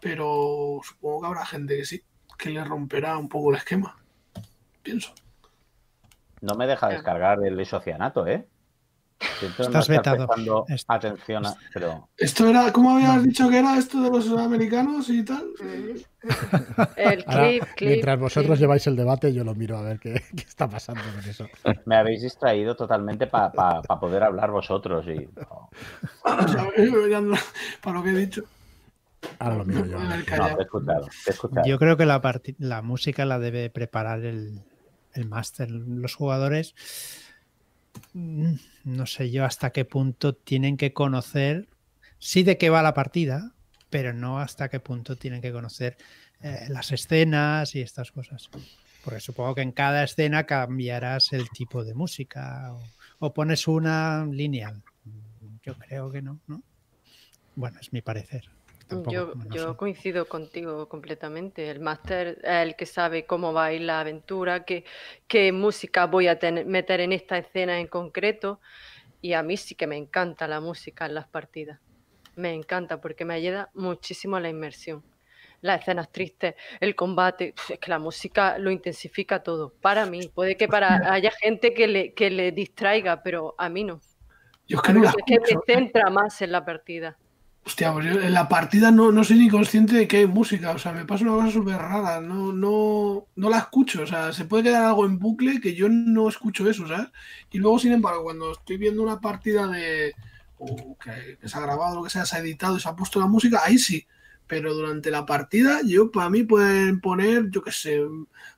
pero supongo que habrá gente que sí, que le romperá un poco el esquema pienso. No me deja descargar el isocianato, ¿eh? Estás vetado. Atención, pero... Esto era, ¿cómo habías dicho que era esto de los americanos y tal? [laughs] El clip, clip, mientras vosotros lleváis el debate, yo lo miro a ver qué, [laughs] está pasando con eso. Me habéis distraído totalmente para poder hablar vosotros y. para lo que he dicho. Ahora lo miro yo. Yo creo que la, la música la debe preparar el, el máster. Los jugadores, mm, no sé yo hasta qué punto tienen que conocer, sí de qué va la partida, pero no hasta qué punto tienen que conocer eh, las escenas y estas cosas. Porque supongo que en cada escena cambiarás el tipo de música o, pones una lineal. Yo creo que no, ¿no? Bueno, es mi parecer. Yo, yo coincido contigo completamente. El máster es el que sabe cómo va a ir la aventura, qué, qué música voy a tener, meter en esta escena en concreto. Y a mí sí que me encanta la música en las partidas. Me encanta porque me ayuda muchísimo a la inmersión. Las escenas tristes, el combate, es que la música lo intensifica todo. Para mí, puede que para haya gente que le, que le distraiga, pero a mí no. Yo es que, no es que me centra más en la partida. Hostia, pues en la partida no, no soy ni consciente de que hay música. O sea, me pasa una cosa súper rara. No, no, no la escucho. O sea, se puede quedar algo en bucle que yo no escucho eso, ¿sabes? Y luego, sin embargo, cuando estoy viendo una partida de. Que, se ha grabado, lo que sea, se ha editado y se ha puesto la música, ahí sí. Pero durante la partida, yo, para mí, pueden poner, yo qué sé,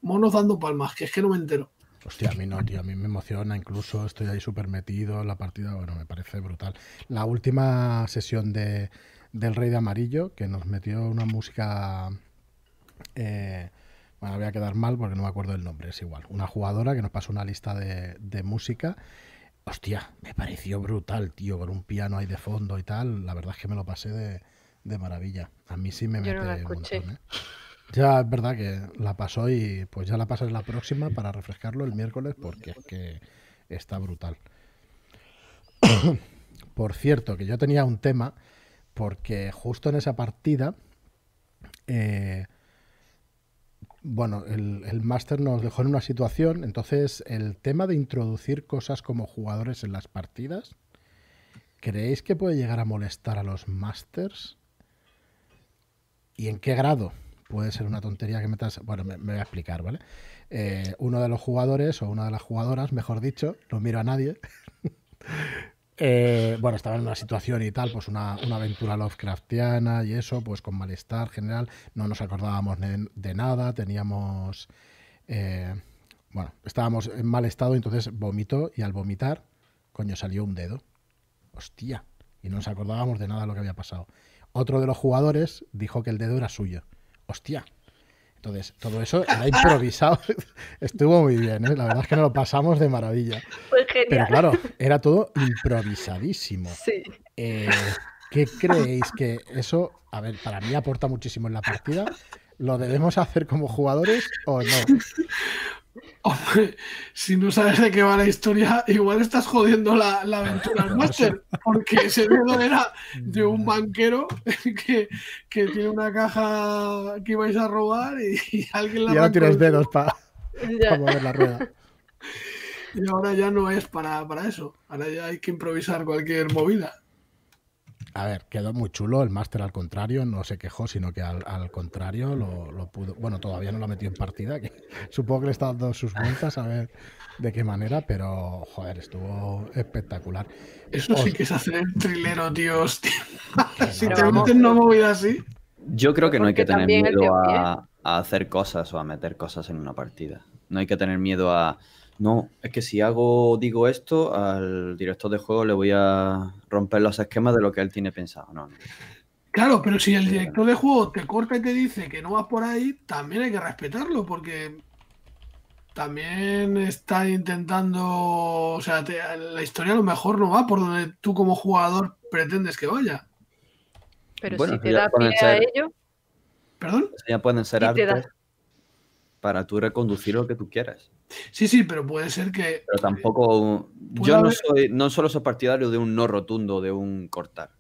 monos dando palmas, que es que no me entero. Hostia, a mí no, tío, a mí me emociona, incluso estoy ahí súper metido en la partida, bueno, me parece brutal. La última sesión de, del Rey de Amarillo, que nos metió una música... Eh, bueno, voy a quedar mal porque no me acuerdo del nombre, es igual. Una jugadora que nos pasó una lista de, música. Hostia, me pareció brutal, tío, con un piano ahí de fondo y tal. La verdad es que me lo pasé de, maravilla. A mí sí me mete un montón, ¿eh? Ya es verdad que la pasó y pues ya la pasas la próxima para refrescarlo el miércoles porque es que está brutal. [coughs] Por cierto, que yo tenía un tema porque justo en esa partida, eh, bueno, el, el máster nos dejó en una situación, entonces el tema de introducir cosas como jugadores en las partidas ¿creéis que puede llegar a molestar a los Masters? ¿Y en qué grado? Puede ser una tontería que metas. Bueno, me, voy a explicar, ¿vale? Eh, uno de los jugadores, o una de las jugadoras, mejor dicho, no miro a nadie. [laughs] Eh, bueno, estaba en una situación y tal, pues una, aventura Lovecraftiana y eso, pues con malestar general, no nos acordábamos de, nada, teníamos, eh, bueno, estábamos en mal estado, entonces vomitó y al vomitar, coño, salió un dedo. Hostia, y no nos acordábamos de nada de lo que había pasado. Otro de los jugadores dijo que el dedo era suyo. Hostia, entonces, todo eso era improvisado. [laughs] Estuvo muy bien, ¿eh? La verdad es que nos lo pasamos de maravilla. Pero claro, era todo improvisadísimo. Sí. Eh, ¿Qué creéis que eso, a ver, para mí aporta muchísimo en la partida? ¿Lo debemos hacer como jugadores o no? [laughs] Hombre, si no sabes de qué va la historia, igual estás jodiendo la, aventura al [laughs] máster, porque ese dedo era de un banquero [laughs] que, tiene una caja que ibais a robar y, alguien la. Y ahora tienes dedos para mover la rueda. Y ahora ya no es para, para eso, ahora ya hay que improvisar cualquier movida. A ver, quedó muy chulo. El máster al contrario, no se quejó, sino que al, contrario lo, pudo. Bueno, todavía no lo ha metido en partida, que [laughs] supongo que le está dando sus vueltas a ver de qué manera, pero joder, estuvo espectacular. Eso sí que es hacer el trilero, tío, [laughs] si te meten una movida así. Yo creo que no hay que tener miedo a hacer cosas o a meter cosas en una partida. No hay que tener miedo a no, es que si hago, digo esto, al director de juego le voy a romper los esquemas de lo que él tiene pensado. No, Claro, pero si el director de juego te corta y te dice que no vas por ahí, también hay que respetarlo, porque también está intentando, o sea, la historia a lo mejor no va por donde tú como jugador pretendes que vaya. Pero si te da pie a ello. ¿Perdón? Ya pueden ser artes para tú reconducir lo que tú quieras. Sí, sí, pero puede ser que. Pero tampoco. Yo no soy, no solo soy partidario de un no rotundo, de un cortar.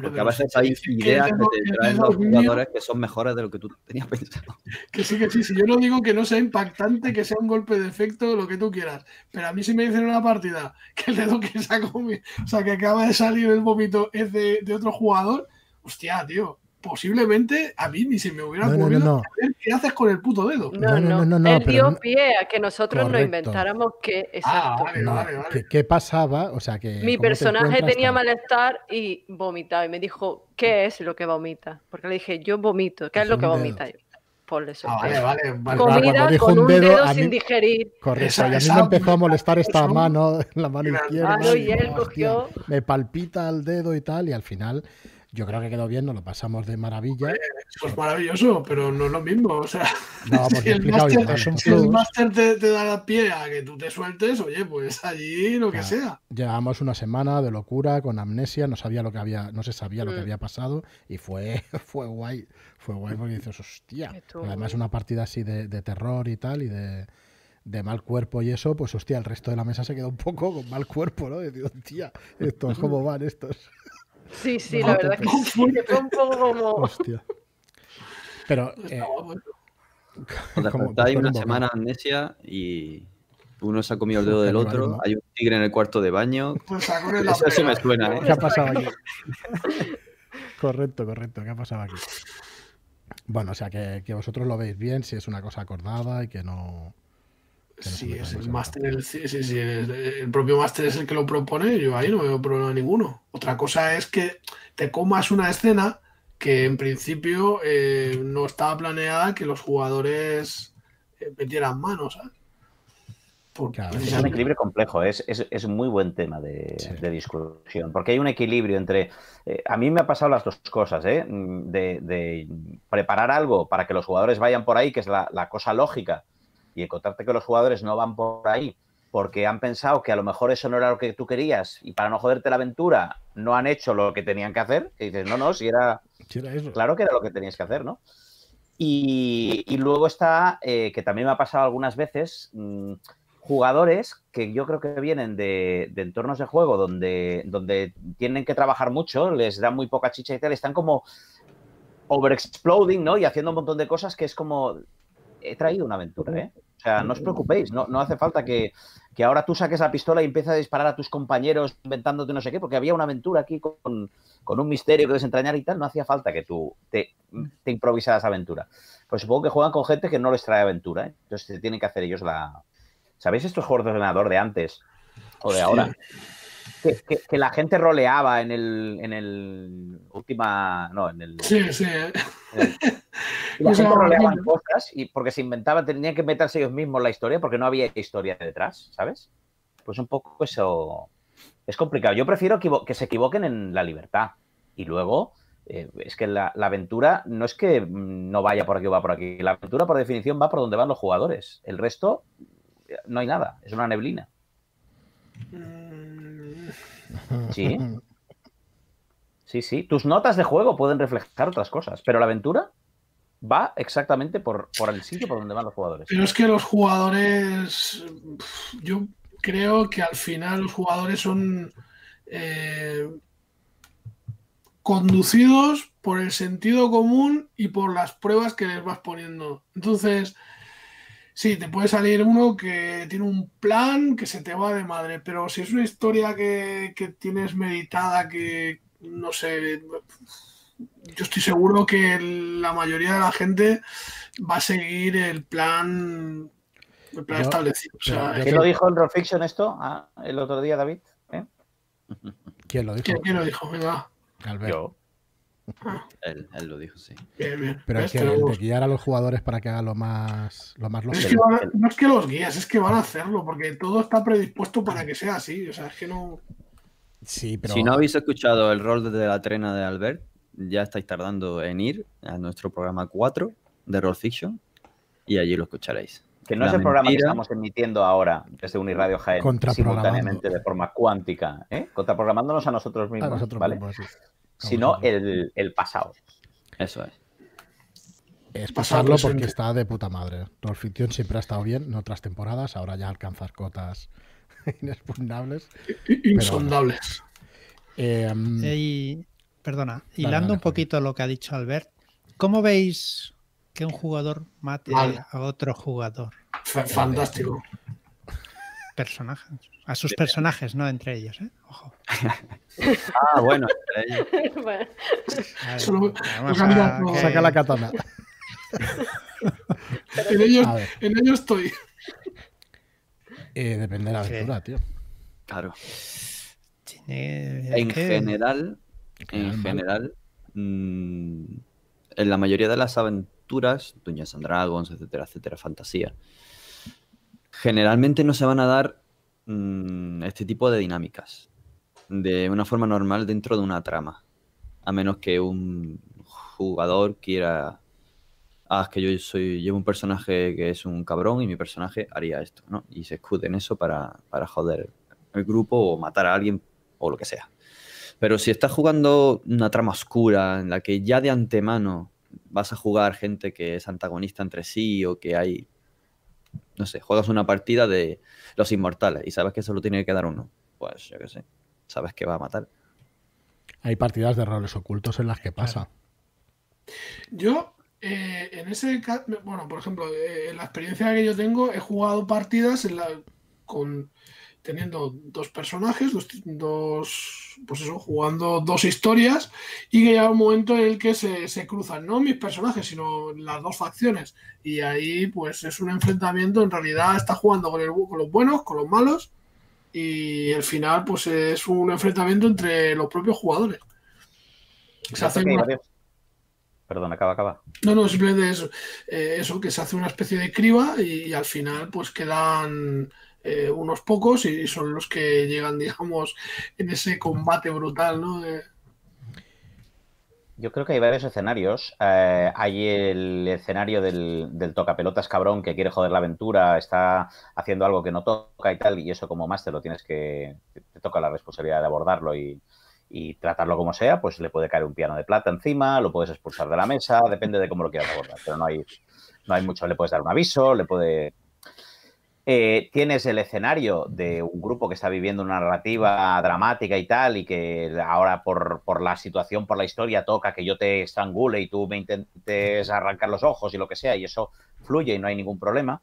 Porque a veces hay ideas que, te traen los jugadores que son mejores de lo que tú tenías [laughs] pensado. Que sí, que sí, sí. Yo no digo que no sea impactante, que sea un golpe de efecto, lo que tú quieras. Pero a mí si me dicen en una partida que el dedo que saco, o sea, que acaba de salir el vómito es de, de otro jugador, hostia, tío posiblemente a mí ni se me hubiera ocurrido qué haces con el puto dedo. No, no, no, no. Él dio pie a que nosotros nos inventáramos que. Ah, exacto. ¿Qué, pasaba? O sea, que. Mi personaje tenía malestar y vomitaba. Y me dijo, ¿qué es lo que vomita? Porque le dije, yo vomito. ¿Qué es, lo que vomita? Por eso. Ah, vale, vale, vale. Comida con un dedo, sin digerir. Correcto. y a mí me empezó a molestar esta mano, [laughs] la mano izquierda. y él cogió... Me palpita el dedo y tal, y al final yo creo que quedó bien, nos lo pasamos de maravilla. Eso es maravilloso, pero no es lo mismo. O sea, no, [laughs] si el máster, te, da la pie a que tú te sueltes, oye, pues allí lo que sea. Llevamos una semana de locura con amnesia, no sabía lo que había, no se sabía lo que mm. había pasado y fue, [laughs] fue guay. Fue guay porque dices, hostia. Además, una partida así de, terror y tal, y de de mal cuerpo y eso, pues hostia, el resto de la mesa se quedó un poco con mal cuerpo, ¿no? Y digo, tía, estos, ¿cómo van estos? Sí, sí, la verdad que sí, fue un poco como. Hostia. Pero. Eh, hay una semana amnesia y uno se ha comido el dedo del otro, hay un tigre en el cuarto de baño. Pues eso sí me suena, ¿eh? ¿Qué ha pasado aquí? [laughs] correcto, correcto. ¿Qué ha pasado aquí? Bueno, o sea, que, que vosotros lo veis bien, si es una cosa acordada y que no. Sí, es el máster, el, sí, sí, sí, el, propio máster es el que lo propone, yo ahí no veo problema ninguno. Otra cosa es que te comas una escena que en principio eh, no estaba planeada que los jugadores eh, metieran manos, es un equilibrio complejo, es, es, muy buen tema de, discusión, porque hay un equilibrio entre... Eh, a mí me ha pasado las dos cosas, de, de, preparar algo para que los jugadores vayan por ahí, que es la, la cosa lógica, y encontrarte que los jugadores no van por ahí porque han pensado que a lo mejor eso no era lo que tú querías y para no joderte la aventura no han hecho lo que tenían que hacer, y dices, no, no, si era, claro que era lo que tenías que hacer, ¿no? Y, luego está, eh, que también me ha pasado algunas veces, mm, jugadores que yo creo que vienen de, entornos de juego donde, donde tienen que trabajar mucho, les dan muy poca chicha y tal, están como overexploding, ¿no? Y haciendo un montón de cosas que es como, he traído una aventura, ¿eh? O sea, no os preocupéis, no, no hace falta que, que ahora tú saques la pistola y empieces a disparar a tus compañeros inventándote no sé qué, porque había una aventura aquí con, un misterio que desentrañar y tal, no hacía falta que tú te, te improvisaras aventura. Pues supongo que juegan con gente que no les trae aventura, ¿eh? entonces se tienen que hacer ellos la... ¿Sabéis estos juegos de ordenador de antes o de ahora? Que, la gente roleaba en el, en el última. No, en el. Sí, sí. la gente roleaba cosas y porque se inventaban, tenían que meterse ellos mismos la historia porque no había historia detrás, ¿sabes? Pues un poco eso. Es complicado. Yo prefiero que se equivoquen en la libertad. Y luego, eh, es que la, aventura no es que no vaya por aquí o va por aquí. La aventura, por definición, va por donde van los jugadores. El resto, no hay nada. Es una neblina. Mm. Sí. [laughs] Sí, sí. Tus notas de juego pueden reflejar otras cosas, pero la aventura va exactamente por, el sitio por donde van los jugadores. Pero es que los jugadores, yo creo que al final los jugadores son eh, conducidos por el sentido común y por las pruebas que les vas poniendo. Entonces, sí, te puede salir uno que tiene un plan que se te va de madre, pero si es una historia que, que tienes meditada, que no sé, yo estoy seguro que la mayoría de la gente va a seguir el plan, el plan establecido. ¿Quién lo dijo en Roll Fiction esto ah, el otro día, David? ¿Eh? ¿Quién lo dijo? ¿Quién, lo dijo? Venga. Yo. [laughs] Él, él, lo dijo, sí. Pero es que el de guiar a los jugadores para que hagan lo más, lo más no es que los guías, es que van a hacerlo, porque todo está predispuesto para que sea así. O sea, es que no. Sí, pero... Si no habéis escuchado el rol de la trena de Albert, ya estáis tardando en ir a nuestro programa 4 de Roll Fiction y allí lo escucharéis. Que no es el programa que estamos emitiendo ahora desde Uniradio Jaén simultáneamente de forma cuántica, ¿eh? contraprogramándonos a nosotros mismos, ¿vale? Sino el, pasado. Eso es. Es pasarlo porque está de puta madre. Roll Fiction siempre ha estado bien en otras temporadas, ahora ya alcanzar cotas [laughs] inexpugnables. Insondables. Eh, perdona, hilando un poquito lo que ha dicho Albert, ¿cómo veis que un jugador mate a otro jugador? Fantástico. Personajes. A sus personajes, no entre ellos, ¿eh? Ojo. [laughs] ah, bueno, entre ellos. [laughs] Saca la katana. [laughs] en, ellos, en ellos estoy. Eh, depende de la aventura, tío. Claro. en general, en general, mm, en la mayoría de las aventuras, Dungeons and Dragons, etcétera, etcétera, fantasía, generalmente no se van a dar mm, este tipo de dinámicas de una forma normal dentro de una trama, a menos que un jugador quiera ah, es que yo soy, llevo un personaje que es un cabrón y mi personaje haría esto, ¿no? Y se escude en eso para, para joder el grupo o matar a alguien o lo que sea. Pero si estás jugando una trama oscura en la que ya de antemano vas a jugar gente que es antagonista entre sí o que hay, no sé, juegas una partida de los inmortales y sabes que solo tiene que quedar uno, pues yo qué sé, sabes que va a matar. Hay partidas de roles ocultos en las que pasa. Yo eh, en ese caso, bueno, por ejemplo, eh, en la experiencia que yo tengo, he jugado partidas en la, con teniendo dos personajes, dos, pues eso, jugando dos historias y que llega un momento en el que se, cruzan, no mis personajes, sino las dos facciones. Y ahí pues es un enfrentamiento, en realidad está jugando con, el, con los buenos, con los malos y el final pues es un enfrentamiento entre los propios jugadores. Se hace Perdón, acaba, acaba. No, no, simplemente eso, eh, eso que se hace una especie de criba y, al final pues quedan eh, unos pocos y son los que llegan, [laughs] digamos, en ese combate brutal, ¿no? Yo creo que hay varios escenarios. Eh, hay el escenario del, tocapelotas cabrón que quiere joder la aventura, está haciendo algo que no toca y tal, y eso como máster lo tienes que... te toca la responsabilidad de abordarlo y, y tratarlo como sea, pues le puede caer un piano de plata encima, lo puedes expulsar de la mesa, depende de cómo lo quieras abordar, pero no hay, no hay mucho, le puedes dar un aviso, le puede... Eh, tienes el escenario de un grupo que está viviendo una narrativa dramática y tal, y que ahora por, la situación, por la historia, toca que yo te estrangule y tú me intentes arrancar los ojos y lo que sea, y eso fluye y no hay ningún problema.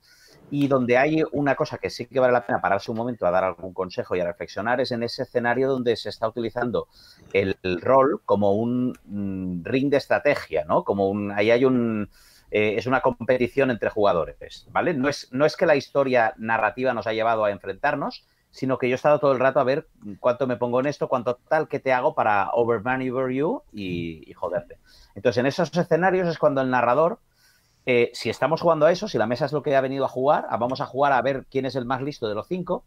y donde hay una cosa que sí que vale la pena pararse un momento a dar algún consejo y a reflexionar es en ese escenario donde se está utilizando el, rol como un mm, ring de estrategia, ¿no? Como un, ahí hay un, eh, es una competición entre jugadores, ¿vale? No es, no es que la historia narrativa nos ha llevado a enfrentarnos, sino que yo he estado todo el rato a ver cuánto me pongo en esto, cuánto tal que te hago para overmaneuver you y, joderte. Entonces, en esos escenarios es cuando el narrador eh, si estamos jugando a eso, si la mesa es lo que ha venido a jugar, vamos a jugar a ver quién es el más listo de los cinco,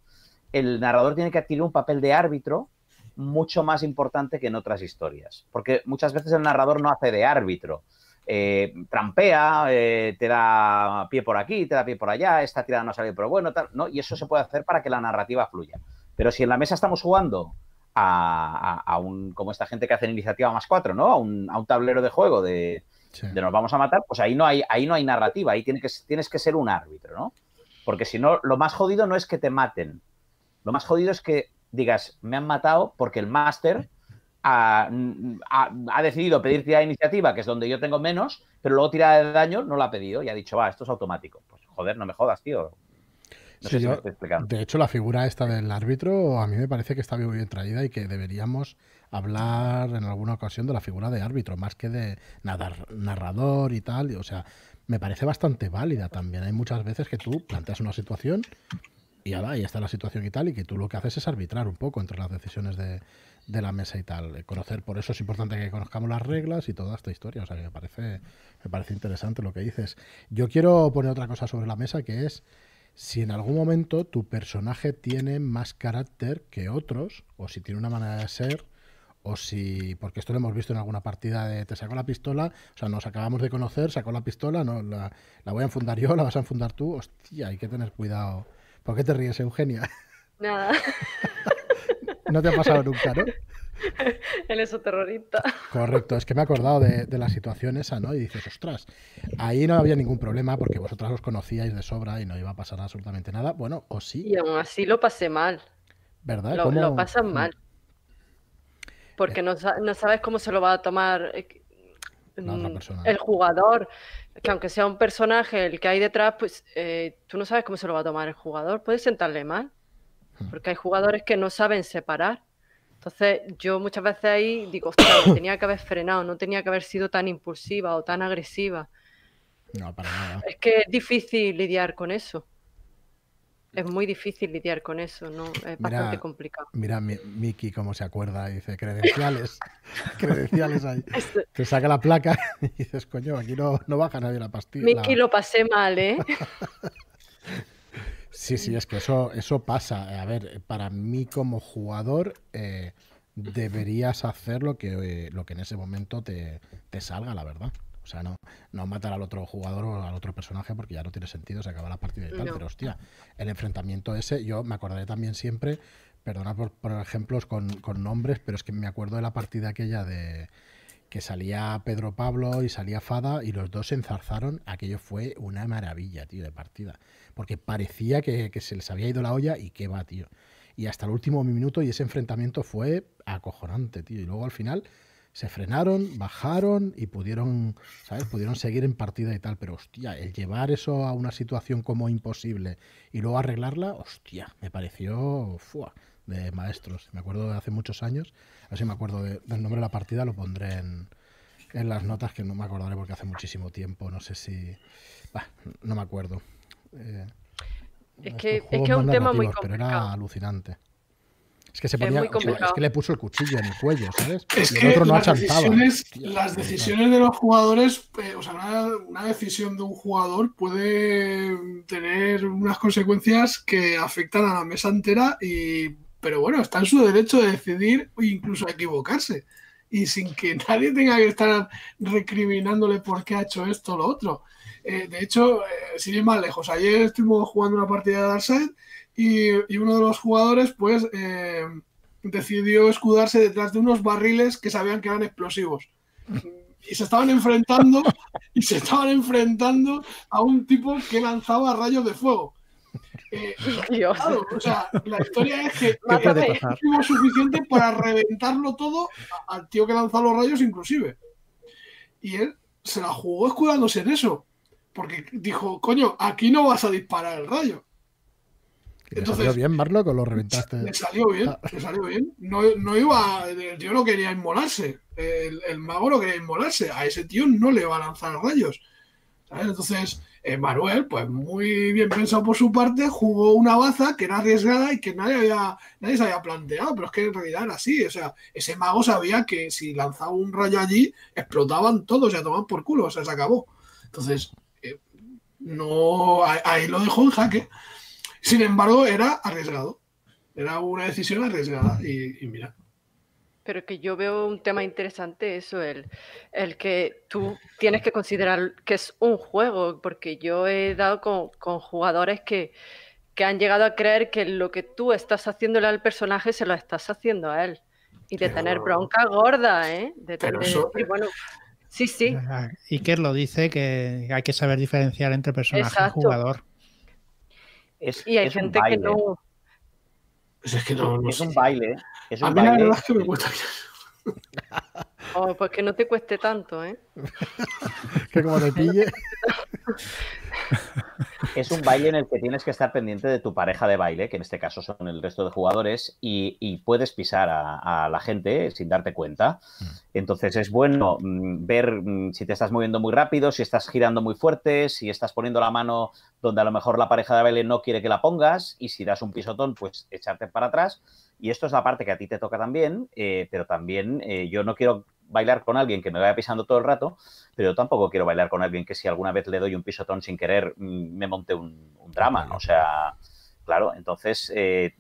el narrador tiene que adquirir un papel de árbitro mucho más importante que en otras historias. Porque muchas veces el narrador no hace de árbitro. Eh, trampea, eh, te da pie por aquí, te da pie por allá, esta tirada no ha salido, pero bueno, tal, ¿no? Y eso se puede hacer para que la narrativa fluya. Pero si en la mesa estamos jugando a, un, como esta gente que hace iniciativa más cuatro, ¿no? A un, a un tablero de juego de, de nos vamos a matar, pues ahí no hay, ahí no hay narrativa, ahí tienes que, tienes que ser un árbitro, ¿no? Porque si no, lo más jodido no es que te maten. Lo más jodido es que digas, me han matado porque el máster ha, decidido pedir tirada de iniciativa, que es donde yo tengo menos, pero luego tirada de daño no la ha pedido y ha dicho, va, esto es automático. Pues joder, no me jodas, tío. de hecho, la figura esta del árbitro a mí me parece que está muy bien traída y que deberíamos hablar en alguna ocasión de la figura de árbitro, más que de narrador y tal. O sea, me parece bastante válida también. Hay muchas veces que tú planteas una situación y ya ahí está la situación y tal, y que tú lo que haces es arbitrar un poco entre las decisiones de, de la mesa y tal. Conocer, por eso es importante que conozcamos las reglas y toda esta historia. O sea, que me parece, me parece interesante lo que dices. Yo quiero poner otra cosa sobre la mesa que es si en algún momento tu personaje tiene más carácter que otros, o si tiene una manera de ser o si, porque esto lo hemos visto en alguna partida de te sacó la pistola, o sea, nos acabamos de conocer, sacó la pistola, no, la, voy a enfundar yo, la vas a enfundar tú, hostia, hay que tener cuidado. ¿Por qué te ríes, Eugenia? Nada. [laughs] no te ha pasado nunca, ¿no? [laughs] Él es terrorista. Correcto, es que me he acordado de, la situación esa, ¿no? Y dices, ostras, ahí no había ningún problema porque vosotras os conocíais de sobra y no iba a pasar absolutamente nada. Bueno, o sí. Y aún así lo pasé mal. ¿Verdad? Lo, lo pasan mal porque no, sabes cómo se lo va a tomar eh, mm, el jugador. Que aunque sea un personaje el que hay detrás, pues eh, tú no sabes cómo se lo va a tomar el jugador. Puedes sentarle mal. Porque hay jugadores que no saben separar. Entonces, yo muchas veces ahí digo, ostras, tenía que haber frenado, no tenía que haber sido tan impulsiva o tan agresiva. No, para nada. Es que es difícil lidiar con eso. Es muy difícil lidiar con eso, ¿no? Es bastante complicado. Mira, Miki cómo se acuerda, dice credenciales, [laughs] credenciales ahí. Te saca la placa [laughs] y dices, coño, aquí no, no baja nadie la pastilla. Miki lo pasé mal, ¿eh? [laughs] sí, sí, es que eso, eso pasa. A ver, para mí como jugador eh, deberías hacer lo que, eh, lo que en ese momento te, te salga, la verdad. O sea, no, no matar al otro jugador o al otro personaje porque ya no tiene sentido, se acaba la partida y tal. Pero hostia, el enfrentamiento ese, yo me acordaré también siempre, perdonad por poner ejemplos con, con nombres, pero es que me acuerdo de la partida aquella de que salía Pedro Pablo y salía Fada y los dos se enzarzaron, aquello fue una maravilla, tío, de partida. Porque parecía que, se les había ido la olla y qué va, tío. Y hasta el último minuto y ese enfrentamiento fue acojonante, tío. Y luego al final se frenaron, bajaron y pudieron, ¿sabes? Pudieron seguir en partida y tal, pero hostia, el llevar eso a una situación como imposible y luego arreglarla, hostia, me pareció fua, de maestros. Me acuerdo de hace muchos años, a ver si me acuerdo del nombre de la partida, lo pondré en, en las notas que no me acordaré porque hace muchísimo tiempo, no sé si... no me acuerdo. Eh, es, que, es que es un tema muy complicado. Pero era alucinante. Es que se ponía, es, que le puso el cuchillo en el cuello, ¿sabes? Es y el otro no las decisiones, las decisiones de los jugadores, eh, o sea, una, decisión de un jugador puede tener unas consecuencias que afectan a la mesa entera y pero bueno, está en su derecho de decidir o incluso equivocarse. Y sin que [laughs] nadie tenga que estar recriminándole por qué ha hecho esto o lo otro. Eh, de hecho, eh, sin ir más lejos, ayer estuvimos jugando una partida de Darkseid y, uno de los jugadores pues eh, decidió escudarse detrás de unos barriles que sabían que eran explosivos. Y se estaban enfrentando [laughs] y se estaban enfrentando a un tipo que lanzaba rayos de fuego. Eh, [laughs] claro, o sea, la historia es que [laughs] tuvimos suficiente para reventarlo todo al tío que lanzaba los rayos inclusive. Y él se la jugó escudándose en eso porque dijo, coño, aquí no vas a disparar el rayo. Entonces, salió bien, Marlo, o lo reventaste? Le salió bien, ah. le salió bien. No, no iba, el tío no quería inmolarse. El, el, mago no quería inmolarse. A ese tío no le va a lanzar rayos. Entonces, eh, Manuel, pues muy bien pensado por su parte, jugó una baza que era arriesgada y que nadie, había, nadie se había planteado, pero es que en realidad era así. O sea, ese mago sabía que si lanzaba un rayo allí, explotaban todos, se tomaban por culo, o sea, se acabó. Entonces, no, ahí lo dejó en jaque. Sin embargo, era arriesgado. Era una decisión arriesgada y, mira. Pero que yo veo un tema interesante eso, el, el, que tú tienes que considerar que es un juego, porque yo he dado con, jugadores que, han llegado a creer que lo que tú estás haciéndole al personaje se lo estás haciendo a él. Y de tener bronca gorda, ¿eh? De tener, bueno, sí, sí. Y que lo dice que hay que saber diferenciar entre personaje y jugador. Es, y hay gente que no. Pues es que no, es un baile. Es un a mí la verdad es que me cuesta. Oh, pues que no te cueste tanto, ¿eh? [laughs] que como te pille. [laughs] es un baile en el que tienes que estar pendiente de tu pareja de baile, que en este caso son el resto de jugadores, y, puedes pisar a, la gente sin darte cuenta. Mm. Entonces es bueno mm, ver mm, si te estás moviendo muy rápido, si estás girando muy fuerte, si estás poniendo la mano donde a lo mejor la pareja de baile no quiere que la pongas, y si das un pisotón, pues echarte para atrás. Y esto es la parte que a ti te toca también, eh, pero también eh, yo no quiero bailar con alguien que me vaya pisando todo el rato, pero yo tampoco quiero bailar con alguien que si alguna vez le doy un pisotón sin querer mm, me monte un, drama. O sea, claro, entonces eh,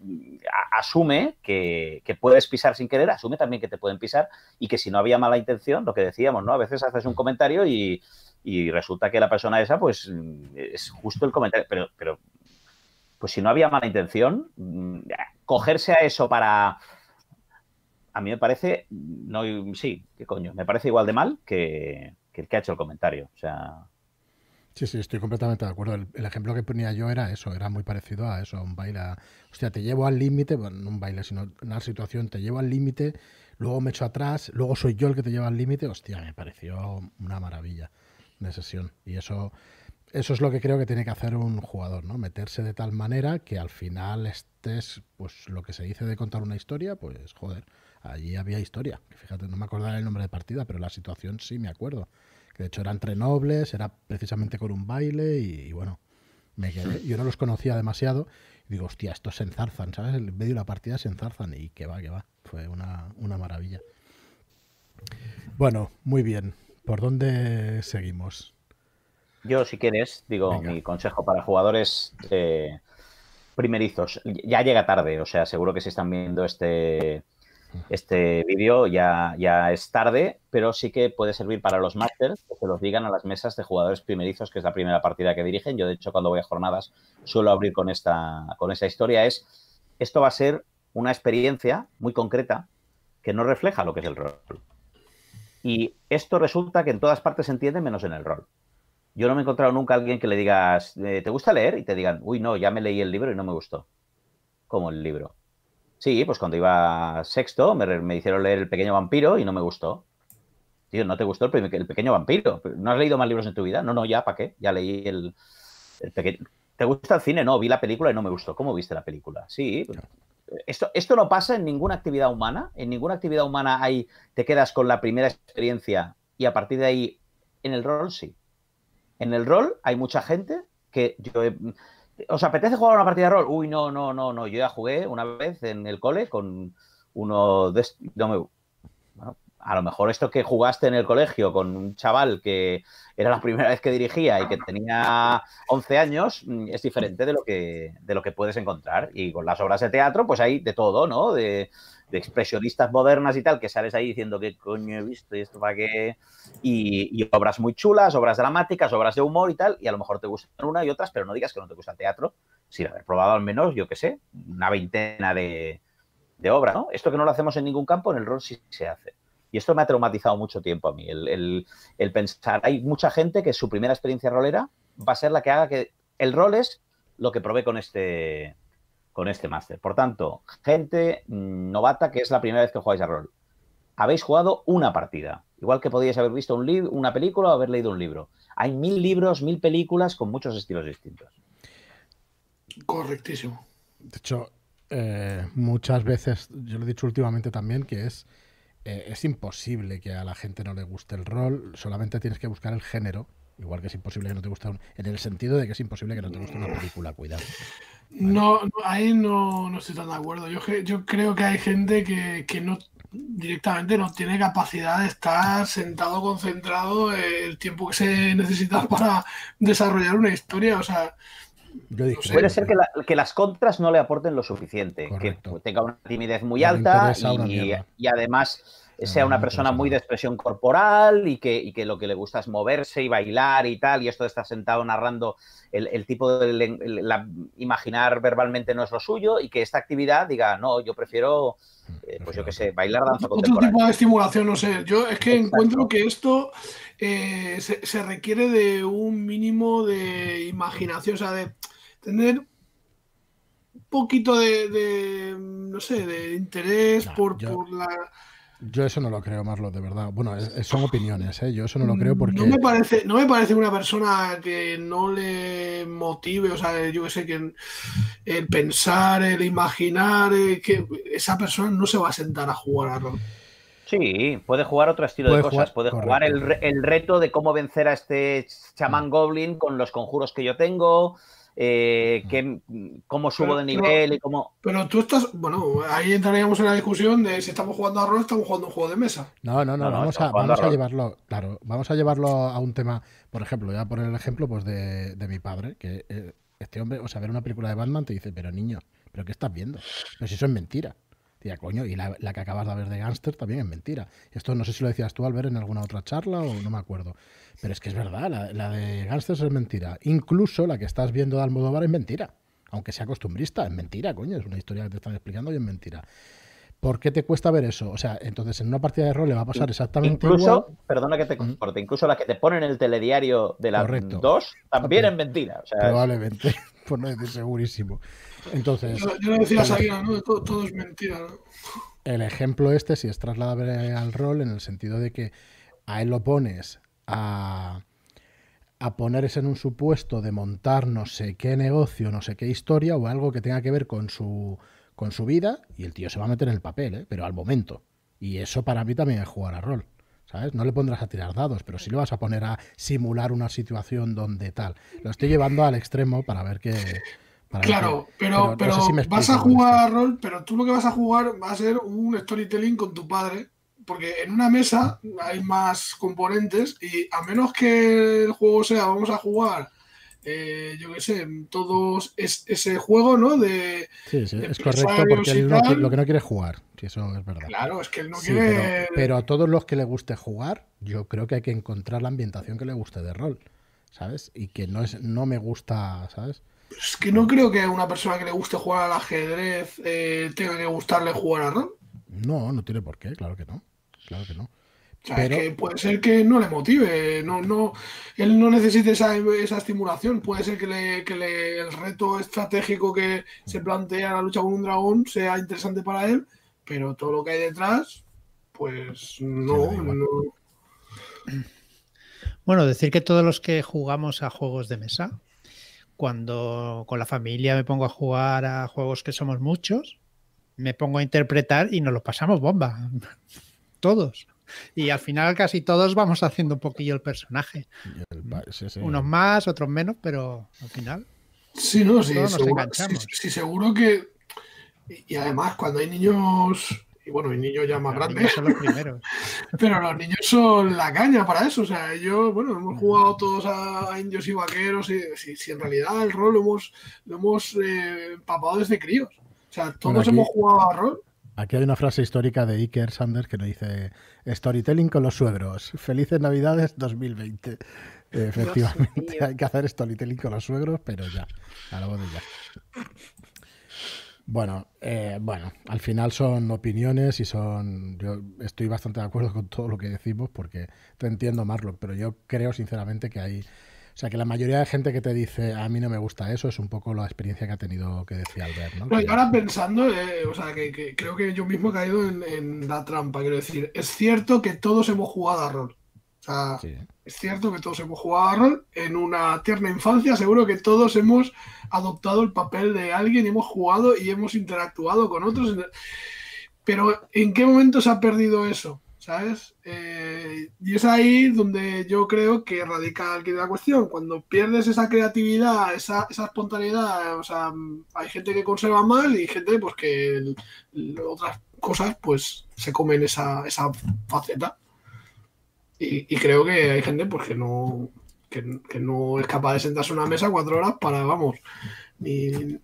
asume que, puedes pisar sin querer, asume también que te pueden pisar y que si no había mala intención, lo que decíamos, ¿no? A veces haces un comentario y, resulta que la persona esa, pues es justo el comentario, pero, pero pues si no había mala intención, mm, cogerse a eso para a mí me parece, no, sí, qué coño, me parece igual de mal que, el que ha hecho el comentario. O sea. Sí, sí, estoy completamente de acuerdo. El, ejemplo que ponía yo era eso, era muy parecido a eso, un baile. hostia, te llevo al límite, bueno, no un baile, sino una situación, te llevo al límite, luego me echo atrás, luego soy yo el que te lleva al límite. Hostia, me pareció una maravilla de sesión. Y eso, eso es lo que creo que tiene que hacer un jugador, ¿no? Meterse de tal manera que al final estés, pues lo que se dice de contar una historia, pues joder allí había historia. Fíjate, no me acordaré el nombre de partida, pero la situación sí me acuerdo. Que de hecho era entre nobles, era precisamente con un baile y, bueno, me quedé. Yo no los conocía demasiado y digo, hostia, estos se enzarzan, ¿sabes? En medio de la partida se enzarzan y que va, que va. Fue una, maravilla. Bueno, muy bien. ¿Por dónde seguimos? Yo, si quieres, digo, mi consejo para jugadores eh, primerizos. Ya llega tarde, o sea, seguro que si están viendo este, este vídeo ya, ya es tarde, pero sí que puede servir para los másters que se los digan a las mesas de jugadores primerizos, que es la primera partida que dirigen. Yo, de hecho, cuando voy a jornadas suelo abrir con esta, con esta historia. Es, esto va a ser una experiencia muy concreta que no refleja lo que es el rol. Y esto resulta que en todas partes se entiende menos en el rol. Yo no me he encontrado nunca a alguien que le digas, eh, ¿te gusta leer? Y te digan, uy, no, ya me leí el libro y no me gustó. Como el libro. Sí, pues cuando iba sexto me, hicieron leer El pequeño vampiro y no me gustó. Tío, ¿no te gustó el, el, pequeño vampiro? ¿No has leído más libros en tu vida? No, no, ya, ¿para qué? Ya leí el, pequeño... ¿Te gusta el cine? No, vi la película y no me gustó. ¿Cómo viste la película? Sí. Esto, esto no pasa en ninguna actividad humana. En ninguna actividad humana hay, te quedas con la primera experiencia y a partir de ahí, en el rol sí. En el rol hay mucha gente que yo he, ¿Os apetece jugar una partida de rol? Uy, no, no, no, no. Yo ya jugué una vez en el cole con uno de... No a lo mejor esto que jugaste en el colegio con un chaval que era la primera vez que dirigía y que tenía 11 años mm, es diferente de lo que, de lo que puedes encontrar. Y con las obras de teatro, pues hay de todo, ¿no? De, expresionistas modernas y tal, que sales ahí diciendo qué coño he visto y esto para qué. Y, obras muy chulas, obras dramáticas, obras de humor y tal, y a lo mejor te gustan una y otras, pero no digas que no te gusta el teatro, sin haber probado al menos, yo qué sé, una veintena de, de obras, ¿no? Esto que no lo hacemos en ningún campo, en el rol sí se hace. Y esto me ha traumatizado mucho tiempo a mí, el, el pensar, hay mucha gente que su primera experiencia rolera va a ser la que haga que el rol es lo que probé con este, con este máster. Por tanto, gente mm, novata que es la primera vez que jugáis a rol. Habéis jugado una partida. Igual que podíais haber visto un una película o haber leído un libro. Hay mil libros, mil películas con muchos estilos distintos. Correctísimo. De hecho, eh, muchas veces, yo lo he dicho últimamente también, que es, eh, es imposible que a la gente no le guste el rol, solamente tienes que buscar el género, igual que es imposible que no te guste un, en el sentido de que es imposible que no te guste una película, cuidado. [laughs] No, ahí no, estoy tan de acuerdo. Yo, yo creo que hay gente que, no directamente no tiene capacidad de estar sentado, concentrado el tiempo que se necesita para desarrollar una historia. O sea, Puede ser que, las contras no le aporten lo suficiente, que tenga una timidez muy alta y, además sea una persona muy de expresión corporal y que, lo que le gusta es moverse y bailar y tal, y esto de estar sentado narrando el, tipo de imaginar verbalmente no es lo suyo, y que esta actividad diga, no, yo prefiero, eh, pues yo qué sé, bailar danza Otro tipo de estimulación, no sé. Yo es que encuentro que esto eh, se, requiere de un mínimo de imaginación, o sea, de tener un poquito de, no sé, de interés por, por la yo eso no lo creo, Marlo, de verdad. Bueno, son opiniones, ¿eh? Yo eso no lo creo porque... No me, parece, no me parece una persona que no le motive, o sea, yo que sé, que el pensar, el imaginar, eh, que esa persona no se va a sentar a jugar a rol. Sí, puede jugar otro estilo de cosas. puede jugar el, el, reto de cómo vencer a este chamán mm. goblin con los conjuros que yo tengo eh, que, cómo subo de nivel y cómo... Pero tú estás, bueno, ahí entraríamos en la discusión de si estamos jugando a rol, estamos jugando un juego de mesa. No, no, no, vamos, a, vamos a, llevarlo, claro, vamos a llevarlo a un tema, por ejemplo, voy a poner el ejemplo pues de, mi padre, que eh, este hombre, o sea, ver una película de Batman te dice, pero niño, ¿pero qué estás viendo? Pero si eso es mentira. Tía, coño, y la, que acabas de ver de Gangster también es mentira. Esto no sé si lo decías tú al ver en alguna otra charla o no me acuerdo. Pero es que es verdad, la, de Gangsters es mentira. Incluso la que estás viendo de Almodóvar es mentira. Aunque sea costumbrista, es mentira, coño. Es una historia que te están explicando y es mentira. ¿Por qué te cuesta ver eso? O sea, entonces en una partida de rol le va a pasar exactamente incluso, Perdona que te corte, incluso la que te ponen en el telediario de la 2 también es mentira. Probablemente, [laughs] por no decir segurísimo. Entonces. Yo, no decía el, ¿no? Todo, es mentira, El ejemplo este, si es trasladable al rol, en el sentido de que a él lo pones a, a ponerse en un supuesto de montar no sé qué negocio, no sé qué historia o algo que tenga que ver con su, con su vida y el tío se va a meter en el papel, ¿eh? pero al momento. Y eso para mí también es jugar a rol. ¿Sabes? No le pondrás a tirar dados, pero sí le vas a poner a simular una situación donde tal. Lo estoy llevando al extremo para ver que, claro, pero, pero, vas a jugar a rol, pero tú lo que vas a jugar va a ser un storytelling con tu padre, porque en una mesa hay más componentes y a menos que el juego sea, vamos a jugar, eh, yo qué sé, todos es, ese juego, ¿no? De, sí, sí, es correcto porque él lo que no quiere jugar, si eso es verdad. Claro, es que él no quiere... Pero, a todos los que le guste jugar, yo creo que hay que encontrar la ambientación que le guste de rol, ¿sabes? Y que no, es, no me gusta, ¿sabes? Es que no creo que a una persona que le guste jugar al ajedrez eh, tenga que gustarle jugar a rol. No, no tiene por qué, claro que no. Claro que no. Pero... que puede ser que no le motive, no, no, él no necesite esa, estimulación. Puede ser que, le, el reto estratégico que se plantea la lucha con un dragón sea interesante para él, pero todo lo que hay detrás, pues no. Bueno, decir que todos los que jugamos a juegos de mesa, cuando con la familia me pongo a jugar a juegos que somos muchos, me pongo a interpretar y nos lo pasamos bomba. Todos. Y al final casi todos vamos haciendo un poquillo el personaje. Unos más, otros menos, pero al final. Sí, no, sí, seguro, sí, seguro que. Y además, cuando hay niños y bueno, hay niños ya más grandes. Son los primeros. [laughs] Pero los niños son la caña para eso. O sea, ellos, bueno, hemos jugado todos a, indios y vaqueros. Y si, en realidad el rol lo hemos, lo hemos eh, empapado desde críos. O sea, todos hemos jugado a rol. Aquí hay una frase histórica de Iker Sanders que nos dice: Storytelling con los suegros. Felices Navidades 2020. Efectivamente, hay que hacer storytelling con los suegros, pero ya, a la de ya. Bueno, eh, bueno, al final son opiniones y son. Yo estoy bastante de acuerdo con todo lo que decimos porque te entiendo, Marlon, pero yo creo sinceramente que hay sea, que la mayoría de gente que te dice a mí no me gusta eso es un poco la experiencia que ha tenido que decía Albert, ¿no? y ahora pensando, eh, o sea, que, creo que yo mismo he caído en, la trampa, quiero decir, es cierto que todos hemos jugado a rol. O sea, es cierto que todos hemos jugado a rol. En una tierna infancia seguro que todos hemos adoptado el papel de alguien, hemos jugado y hemos interactuado con otros. Pero ¿en qué momento se ha perdido eso? ¿Sabes? Eh, y es ahí donde yo creo que radica la cuestión. Cuando pierdes esa creatividad, esa, espontaneidad, o sea, hay gente que conserva mal y gente pues que otras cosas pues se comen esa, esa faceta. Y, creo que hay gente pues que no, que, no es capaz de sentarse en una mesa cuatro horas para, vamos, ni,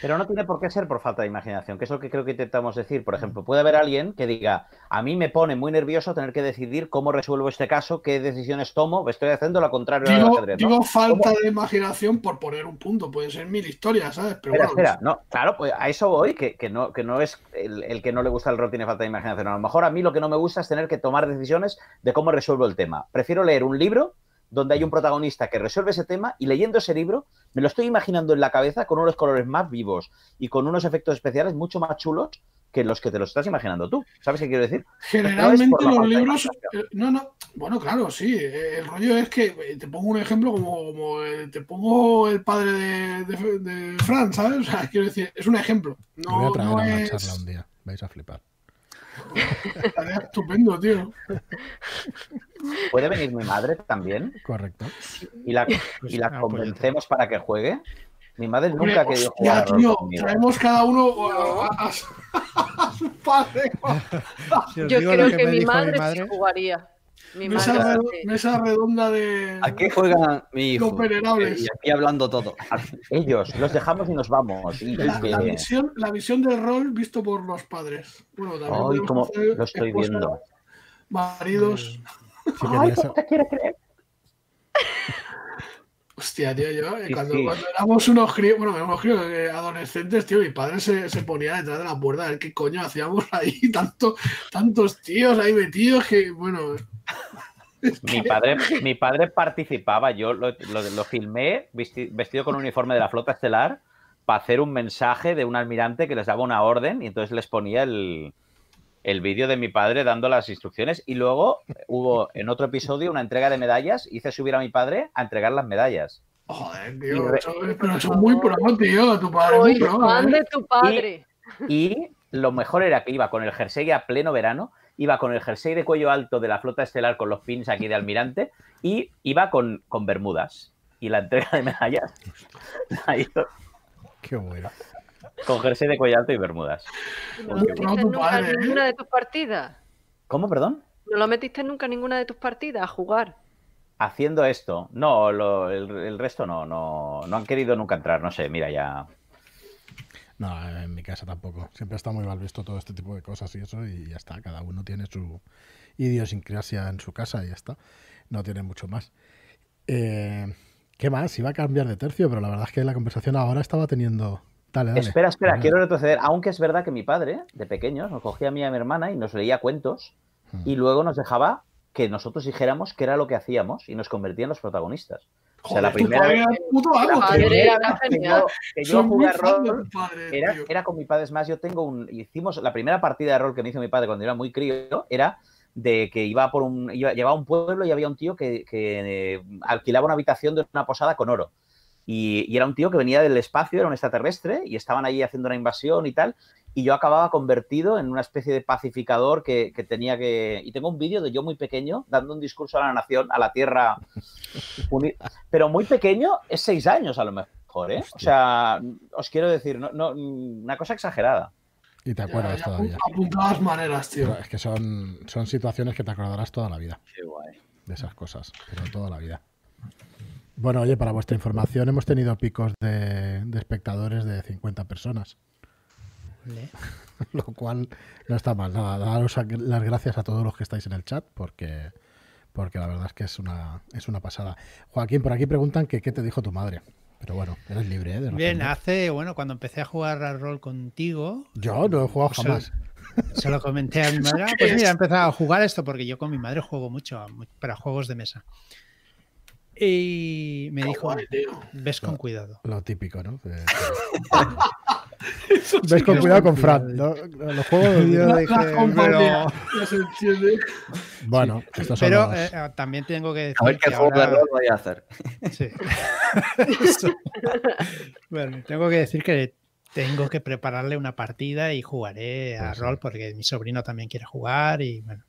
pero no tiene por qué ser por falta de imaginación, que es lo que creo que intentamos decir. Por ejemplo, puede haber alguien que diga, a mí me pone muy nervioso tener que decidir cómo resuelvo este caso, qué decisiones tomo, estoy haciendo lo contrario digo, ajedrez. Digo falta de imaginación por poner un punto, pueden ser mil historias, ¿sabes? Pero espera, espera, no, claro, pues a eso voy, que, no, que no es el, que no le gusta el rol tiene falta de imaginación. A lo mejor a mí lo que no me gusta es tener que tomar decisiones de cómo resuelvo el tema. Prefiero leer un libro donde hay un protagonista que resuelve ese tema y leyendo ese libro me lo estoy imaginando en la cabeza con unos colores más vivos y con unos efectos especiales mucho más chulos que los que te los estás imaginando tú. ¿Sabes qué quiero decir? Generalmente los libros... Eh, no, no. Bueno, claro, sí. Eh, el rollo es que eh, te pongo un ejemplo como, te pongo el padre de, de, Fran, ¿sabes? [laughs] O sea, quiero decir, es un ejemplo. No, voy a traer a una charla un día. Vais a flipar. Estaría estupendo, tío. [laughs] ¿Puede venir mi madre también? Correcto. ¿Y la, y la convencemos para que juegue? Mi madre nunca ha querido jugar. Ya, tío, traemos cada uno a, su padre. [laughs] Yo creo que, mi madre, Sí jugaría. mesa, redonda de. ¿A qué juegan mi hijo? Y aquí hablando todo. [laughs] Ellos, los dejamos y nos vamos. la, visión, la visión del rol visto por los padres. Bueno, también. como lo estoy viendo. Maridos. Ay, te quiero creer? Hostia, tío, yo eh, cuando, éramos unos críos, bueno, unos críos eh, adolescentes, tío, mi padre se, se, ponía detrás de la puerta a ver qué coño hacíamos ahí, [laughs] tanto, tantos tíos ahí metidos que, bueno. [laughs] Mi padre, [laughs] mi padre participaba, yo lo, lo, filmé vestido con un uniforme de la flota estelar para hacer un mensaje de un almirante que les daba una orden y entonces les ponía el, el vídeo de mi padre dando las instrucciones y luego hubo en otro episodio una entrega de medallas. Hice subir a mi padre a entregar las medallas. Joder, tío, pero son muy pro, tío, tu padre. Muy fan ¿eh? de tu padre. Y, lo mejor era que iba con el jersey a pleno verano, iba con el jersey de cuello alto de la flota estelar con los pins aquí de almirante y iba con, con bermudas. Y la entrega de medallas. [laughs] Qué bueno. Con jersey de cuello alto y bermudas. ¿No lo metiste nunca en ninguna de tus partidas? ¿Cómo, perdón? ¿No lo metiste nunca en ninguna de tus partidas a jugar? Haciendo esto. No, el, resto no, no. No han querido nunca entrar, no sé, mira ya. No, en mi casa tampoco. Siempre está muy mal visto todo este tipo de cosas y eso, y ya está. Cada uno tiene su idiosincrasia en su casa y ya está. No tiene mucho más. Eh, ¿Qué más? Iba a cambiar de tercio, pero la verdad es que la conversación ahora estaba teniendo Espera, espera, quiero retroceder. Aunque es verdad que mi padre, de pequeños, nos cogía a mí y a mi hermana y nos leía cuentos y luego nos dejaba que nosotros dijéramos qué era lo que hacíamos y nos convertía en los protagonistas. o sea, la primera vez que, yo, jugué a rol era, con mi padre. Es más, yo tengo un. Hicimos la primera partida de rol que me hizo mi padre cuando era muy crío, era de que iba por un. Iba, llevaba a un pueblo y había un tío que, que eh, alquilaba una habitación de una posada con oro. Y, era un tío que venía del espacio, era un extraterrestre, y estaban ahí haciendo una invasión y tal. Y yo acababa convertido en una especie de pacificador que, tenía que. Y tengo un vídeo de yo muy pequeño dando un discurso a la nación, a la Tierra. [laughs] Pero muy pequeño es seis años a lo mejor, ¿eh? O sea, os quiero decir, no, una cosa exagerada. Y te acuerdas todavía. A maneras, tío. es que son, son situaciones que te acordarás toda la vida. Qué guay. De esas cosas, pero toda la vida. Bueno, oye, para vuestra información, hemos tenido picos de, espectadores de 50 personas. [laughs] Lo cual no está mal. Nada, daros las gracias a todos los que estáis en el chat porque, porque la verdad es que es una, es una pasada. Joaquín, por aquí preguntan que qué te dijo tu madre. Pero bueno, eres libre, ¿eh? Bien, hace, bueno, cuando empecé a jugar al rol contigo. Yo no he jugado jamás. Se lo comenté a mi madre. Ah, pues [laughs] mira, he empezado a jugar esto porque yo con mi madre juego mucho para juegos de mesa. Y me dijo, ves con cuidado. Lo típico, ¿no? [laughs] ves con cuidado con Fran. Los juegos yo [laughs] dije, [laughs] pero... Bueno, Pero eh, también tengo que decir. A ver qué juego de rol voy a hacer. Sí. bueno, tengo que decir que tengo que prepararle una partida y jugaré a pues rol porque mi sobrino también quiere jugar y bueno.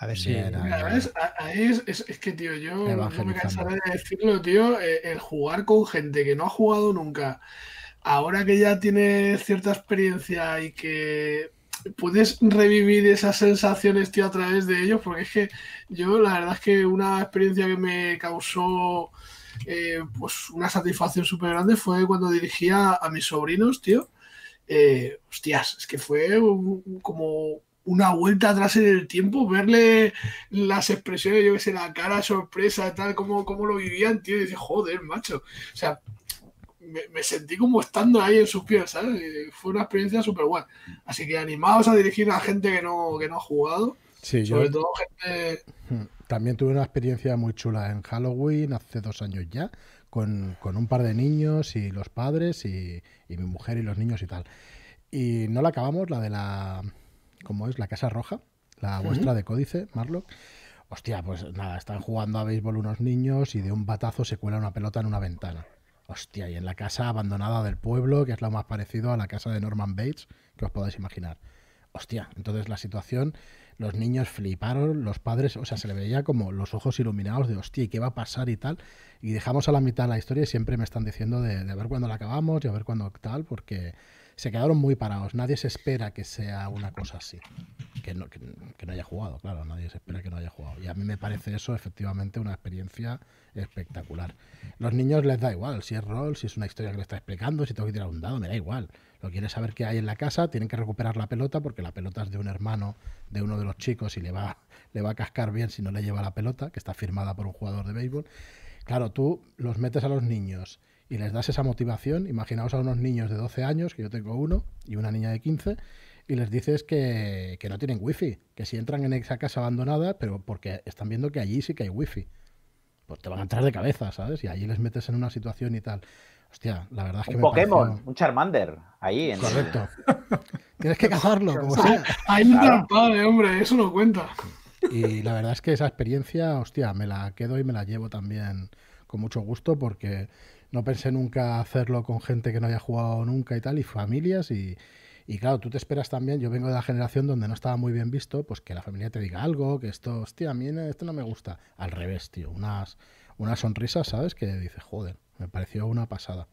A ver si. Es, es, que, tío, yo no me cansaré de decirlo, tío. Eh, el jugar con gente que no ha jugado nunca, ahora que ya tiene cierta experiencia y que puedes revivir esas sensaciones, tío, a través de ellos, porque es que yo, la verdad es que una experiencia que me causó. Eh, pues una satisfacción súper grande fue cuando dirigía a mis sobrinos, tío. Eh, hostias, es que fue como una vuelta atrás en el tiempo, verle las expresiones, yo que sé, la cara sorpresa, tal, como, como lo vivían, tío, y dice, joder, macho. O sea, me, sentí como estando ahí en sus pies, ¿sabes? fue una experiencia súper buena. Así que animaos a dirigir a gente que no, que no ha jugado. Sí, sobre todo gente. Hmm, también tuve una experiencia muy chula en Halloween hace dos años ya, con, un par de niños y los padres y, y mi mujer y los niños y tal. Y no la acabamos, la de la como es la Casa Roja, la vuestra de códice, Marlock. Hostia, pues nada, están jugando a béisbol unos niños y de un batazo se cuela una pelota en una ventana. Hostia, y en la casa abandonada del pueblo, que es lo más parecido a la casa de Norman Bates, que os podáis imaginar. Hostia, entonces la situación, los niños fliparon, los padres, o sea, se le veía como los ojos iluminados de hostia, ¿y qué va a pasar y tal? Y dejamos a la mitad la historia y siempre me están diciendo de, de ver cuándo la acabamos y a ver cuándo tal, porque se quedaron muy parados. Nadie se espera que sea una cosa así. Que no, que, no, haya jugado, claro, nadie se espera que no haya jugado. Y a mí me parece eso efectivamente una experiencia espectacular. Los niños les da igual si es rol, si es una historia que le está explicando, si tengo que tirar un dado, me da igual. Lo quieren saber qué hay en la casa, tienen que recuperar la pelota porque la pelota es de un hermano de uno de los chicos y le va, le va a cascar bien si no le lleva la pelota, que está firmada por un jugador de béisbol. Claro, tú los metes a los niños y les das esa motivación. Imaginaos a unos niños de 12 años, que yo tengo uno, y una niña de 15, y les dices que, que no tienen wifi, que si entran en esa casa abandonada, pero porque están viendo que allí sí que hay wifi, pues te van a entrar de cabeza, ¿sabes? Y allí les metes en una situación y tal. Hostia, la verdad es que un Pokémon, un Charmander, ahí. En Correcto. [laughs] Tienes que cazarlo, como sea. Hay un padre, hombre, eso no cuenta. Y la verdad es que esa experiencia, hostia, me la quedo y me la llevo también con mucho gusto porque no pensé nunca hacerlo con gente que no haya jugado nunca y tal, y familias, y, y claro, tú te esperas también, yo vengo de la generación donde no estaba muy bien visto, pues que la familia te diga algo, que esto, hostia, a mí esto no me gusta. Al revés, tío, unas, unas sonrisas, ¿sabes? Que dices, joder, me pareció una pasada.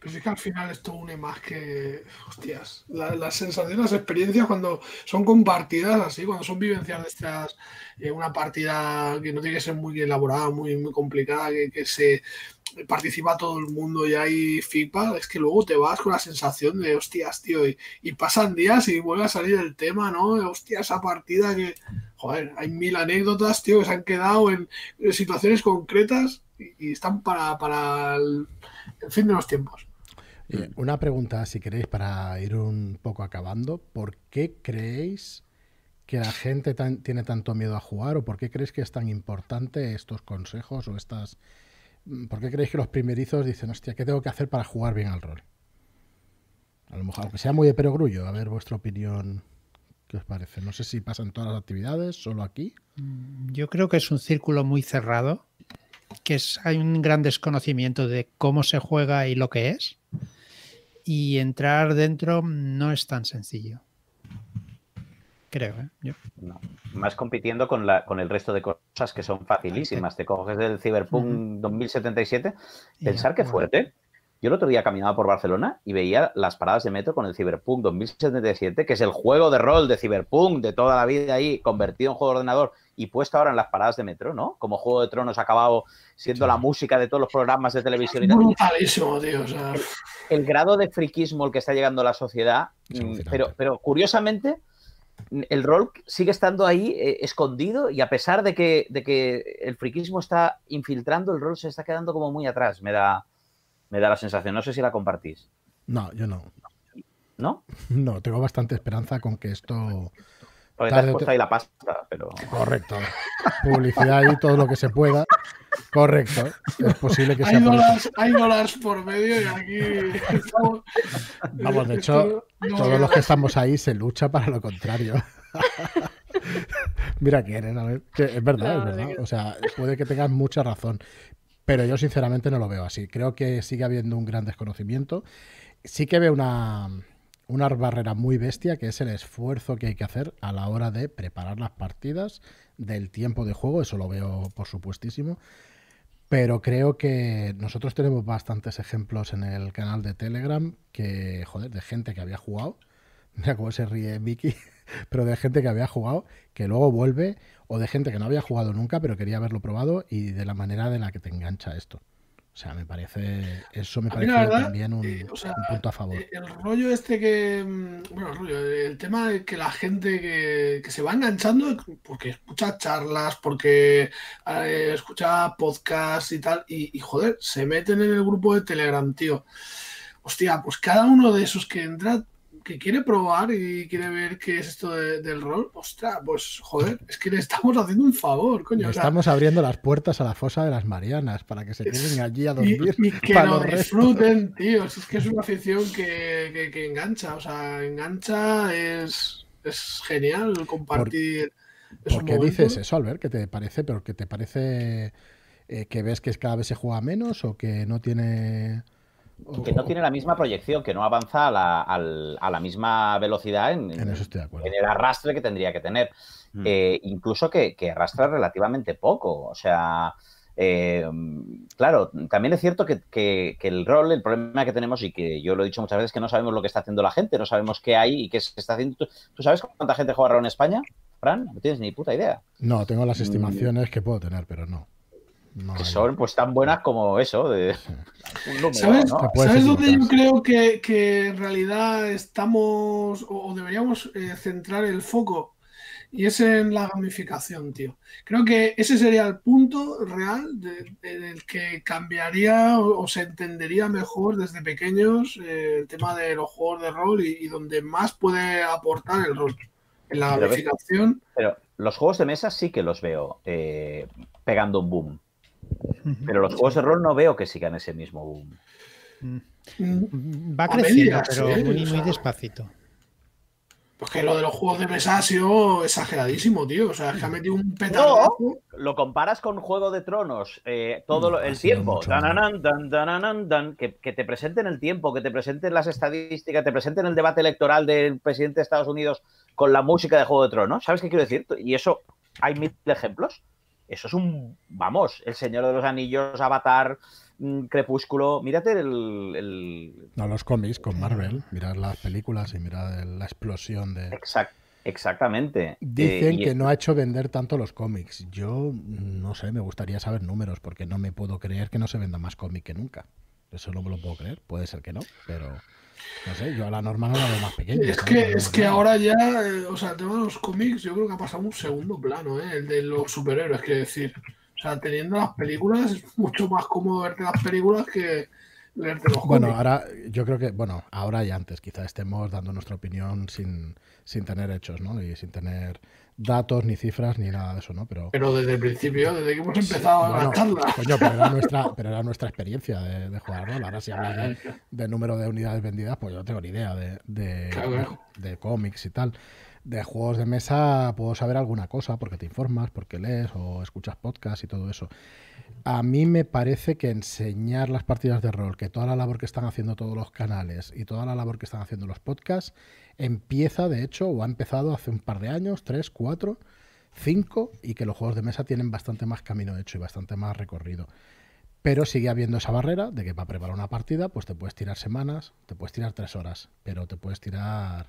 Pero es que al final esto une más que, hostias, las sensaciones, las experiencias cuando son compartidas así, cuando son vivencias de estas, eh, una partida que no tiene que ser muy elaborada, muy, muy complicada, que, se participa todo el mundo y hay feedback, es que luego te vas con la sensación de, hostias, tío, y, pasan días y vuelve a salir el tema, ¿no? hostia, esa partida que, joder, hay mil anécdotas, tío, que se han quedado en, situaciones concretas y, están para, para el, fin de los tiempos. una pregunta, si queréis, para ir un poco acabando. ¿Por qué creéis que la gente tiene tanto miedo a jugar o por qué creéis que es tan importante estos consejos o estas Mm, ¿Por qué creéis que los primerizos dicen, hostia, ¿qué tengo que hacer para jugar bien al rol? A lo mejor, aunque sea muy de perogrullo, a ver vuestra opinión. ¿Qué os parece? No sé si pasan todas las actividades, solo aquí. Mm, yo creo que es un círculo muy cerrado, que es, hay un gran desconocimiento de cómo se juega y lo que es. Y entrar dentro no es tan sencillo creo. ¿eh? Más compitiendo con, la, con el resto de cosas que son facilísimas. Te coges del Cyberpunk 2077. Pensar que fuerte. Yo el otro día caminaba por Barcelona y veía las paradas de metro con el Cyberpunk 2077, que es el juego de rol de Cyberpunk de toda la vida ahí, convertido en juego de ordenador y puesto ahora en las paradas de metro, ¿no? Como Juego de Tronos ha acabado siendo la música de todos los programas de televisión y Brutalísimo, tío. el, grado de friquismo al que está llegando la sociedad, mm, pero, pero curiosamente el rol sigue estando ahí eh, escondido y a pesar de que, de que el friquismo está infiltrando, el rol se está quedando como muy atrás, me da, me da la sensación. No sé si la compartís. No, yo no. ¿No? [laughs] No, tengo bastante esperanza con que esto... Porque te has puesto ahí la pasta, pero... Correcto. Publicidad y todo lo que se pueda. Correcto. Es posible que hay sea. Dólares, hay dólares por medio y aquí estamos... Vamos, de hecho, todos los que estamos ahí se lucha para lo contrario. [laughs] Mira quién es, a ver. es verdad, es verdad. O sea, puede que tengas mucha razón. Pero yo sinceramente no lo veo así. Creo que sigue habiendo un gran desconocimiento. Sí que veo una, una barrera muy bestia, que es el esfuerzo que hay que hacer a la hora de preparar las partidas, del tiempo de juego, eso lo veo por supuestísimo. Pero creo que nosotros tenemos bastantes ejemplos en el canal de Telegram que, joder, de gente que había jugado. [laughs] Mira cómo se ríe Mickey, [laughs] pero de gente que había jugado, que luego vuelve, o de gente que no había jugado nunca, pero quería haberlo probado y de la manera de la que te engancha esto. O sea, me parece, eso me parece también un, eh, punto a favor. Eh, el rollo este que, mm, bueno, el rollo, el tema de que la gente que, se va enganchando porque escucha charlas, porque eh, escucha podcasts y tal, y, y, joder, se meten en el grupo de Telegram, tío. Hostia, pues cada uno de esos que entra que quiere probar y quiere ver qué es esto del rol, ostras, pues joder, es que le estamos haciendo un favor, coño. Le estamos abriendo las puertas a la fosa de las Marianas para que se queden allí a dormir. Y, que lo disfruten, tío. Es que es una afición que, engancha, o sea, engancha, es, es genial compartir. ¿Por, qué dices eso, Albert? ¿Qué te parece? ¿Pero que te parece eh, que ves que cada vez se juega menos o que no tiene que no tiene la misma proyección, que no avanza a la, misma velocidad en, el arrastre que tendría que tener. Mm. Eh, incluso que, arrastra relativamente poco. O sea, eh, claro, también es cierto que, el rol, el problema que tenemos, y que yo lo he dicho muchas veces, que no sabemos lo que está haciendo la gente, no sabemos qué hay y qué se está haciendo. ¿Tú, sabes cuánta gente juega rol en España, Fran? No tienes ni puta idea. No, tengo las estimaciones que puedo tener, pero no que son pues tan buenas como eso. De, ¿Sabes, ¿sabes dónde yo creo que, en realidad estamos o deberíamos eh, centrar el foco? Y es en la gamificación, tío. Creo que ese sería el punto real en el que cambiaría o, se entendería mejor desde pequeños eh, el tema de los juegos de rol y, donde más puede aportar el rol. En la gamificación. Pero, los juegos de mesa sí que los veo eh, pegando un boom. Pero los juegos de rol no veo que sigan ese mismo boom. Mm. Va creciendo, pero muy, muy despacito. Pues que lo de los juegos de mesa ha sido exageradísimo, tío. O sea, es que ha metido un petardo. lo comparas con Juego de Tronos, eh, todo el tiempo. que, que, te presenten el tiempo, que te presenten las estadísticas, te presenten el debate electoral del presidente de Estados Unidos con la música de Juego de Tronos. ¿Sabes qué quiero decir? Y eso, hay mil ejemplos. Eso es un, vamos, El Señor de los Anillos, Avatar, mm, Crepúsculo. Mírate el, No, los cómics con Marvel, mirar las películas y mirar la explosión de... exactamente. Dicen eh, que no ha hecho vender tanto los cómics. Yo no sé, me gustaría saber números porque no me puedo creer que no se venda más cómic que nunca. Eso no me lo puedo creer. Puede ser que no, pero... No sé, yo a la normal no la veo más pequeña. Es que, es que ahora ya, eh, o sea, el tema de los cómics, yo creo que ha pasado un segundo plano, ¿eh? el de los superhéroes, quiero decir. O sea, teniendo las películas, es mucho más cómodo verte las películas que leerte los cómics. Bueno, ahora yo creo que, bueno, ahora y antes, quizá estemos dando nuestra opinión sin, sin tener hechos, ¿no? Y sin tener datos, ni cifras, ni nada de eso, ¿no? Pero, pero desde el principio, desde que hemos empezado a la charla. Coño, pero era nuestra, pero era nuestra experiencia de, jugar ¿no? Ahora si hablas de, número de unidades vendidas, pues yo no tengo ni idea de, de, cómics y tal. De juegos de mesa puedo saber alguna cosa porque te informas, porque lees o escuchas podcasts y todo eso. A mí me parece que enseñar las partidas de rol, que toda la labor que están haciendo todos los canales y toda la labor que están haciendo los podcasts, empieza, de hecho, o ha empezado hace un par de años, tres, cuatro, cinco, y que los juegos de mesa tienen bastante más camino hecho y bastante más recorrido. Pero sigue habiendo esa barrera de que para preparar una partida, pues te puedes tirar semanas, te puedes tirar tres horas, pero te puedes tirar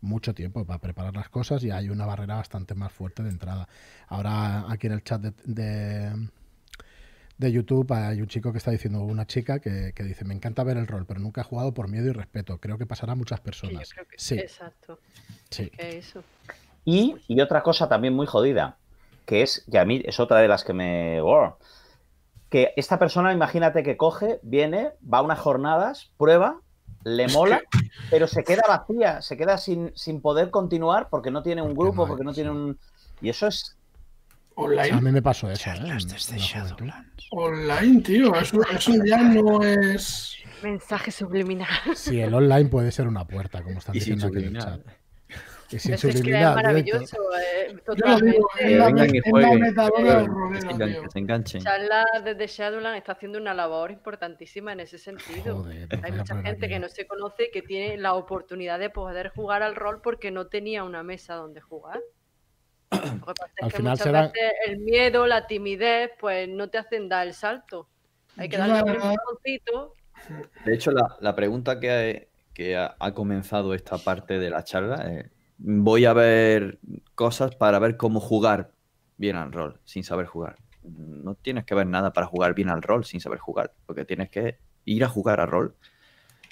mucho tiempo para preparar las cosas y hay una barrera bastante más fuerte de entrada. Ahora aquí en el chat de de YouTube hay un chico que está diciendo, una chica que, dice, me encanta ver el rol, pero nunca he jugado por miedo y respeto. Creo que pasará a muchas personas. Sí, Exacto. Sí. Y, otra cosa también muy jodida, que es, que a mí es otra de las que me... que esta persona, imagínate que coge, viene, va a unas jornadas, prueba, le mola, [laughs] pero se queda vacía, se queda sin, sin poder continuar porque no tiene un grupo, porque no tiene un... Y eso es Online. A mí me pasó eso. ¿eh? Online, tío. Eso, eso ya no es. Mensaje subliminal. [laughs] Sí, el online puede ser una puerta, como están diciendo aquí en el chat. Y sin es que es maravilloso. Eh, totalmente. que vengan y jueguen. Que se enganchen. Charla desde Shadowland está haciendo una labor importantísima en ese sentido. Hay mucha gente que no se conoce que tiene la oportunidad de poder jugar al rol porque no tenía una mesa donde jugar. Al final será... el miedo, la timidez, pues no te hacen dar el salto. Hay que darle un empujoncito. De hecho, la, la pregunta que, que ha, ha, comenzado esta parte de la charla es voy a ver cosas para ver cómo jugar bien al rol sin saber jugar. No tienes que ver nada para jugar bien al rol sin saber jugar, porque tienes que ir a jugar al rol.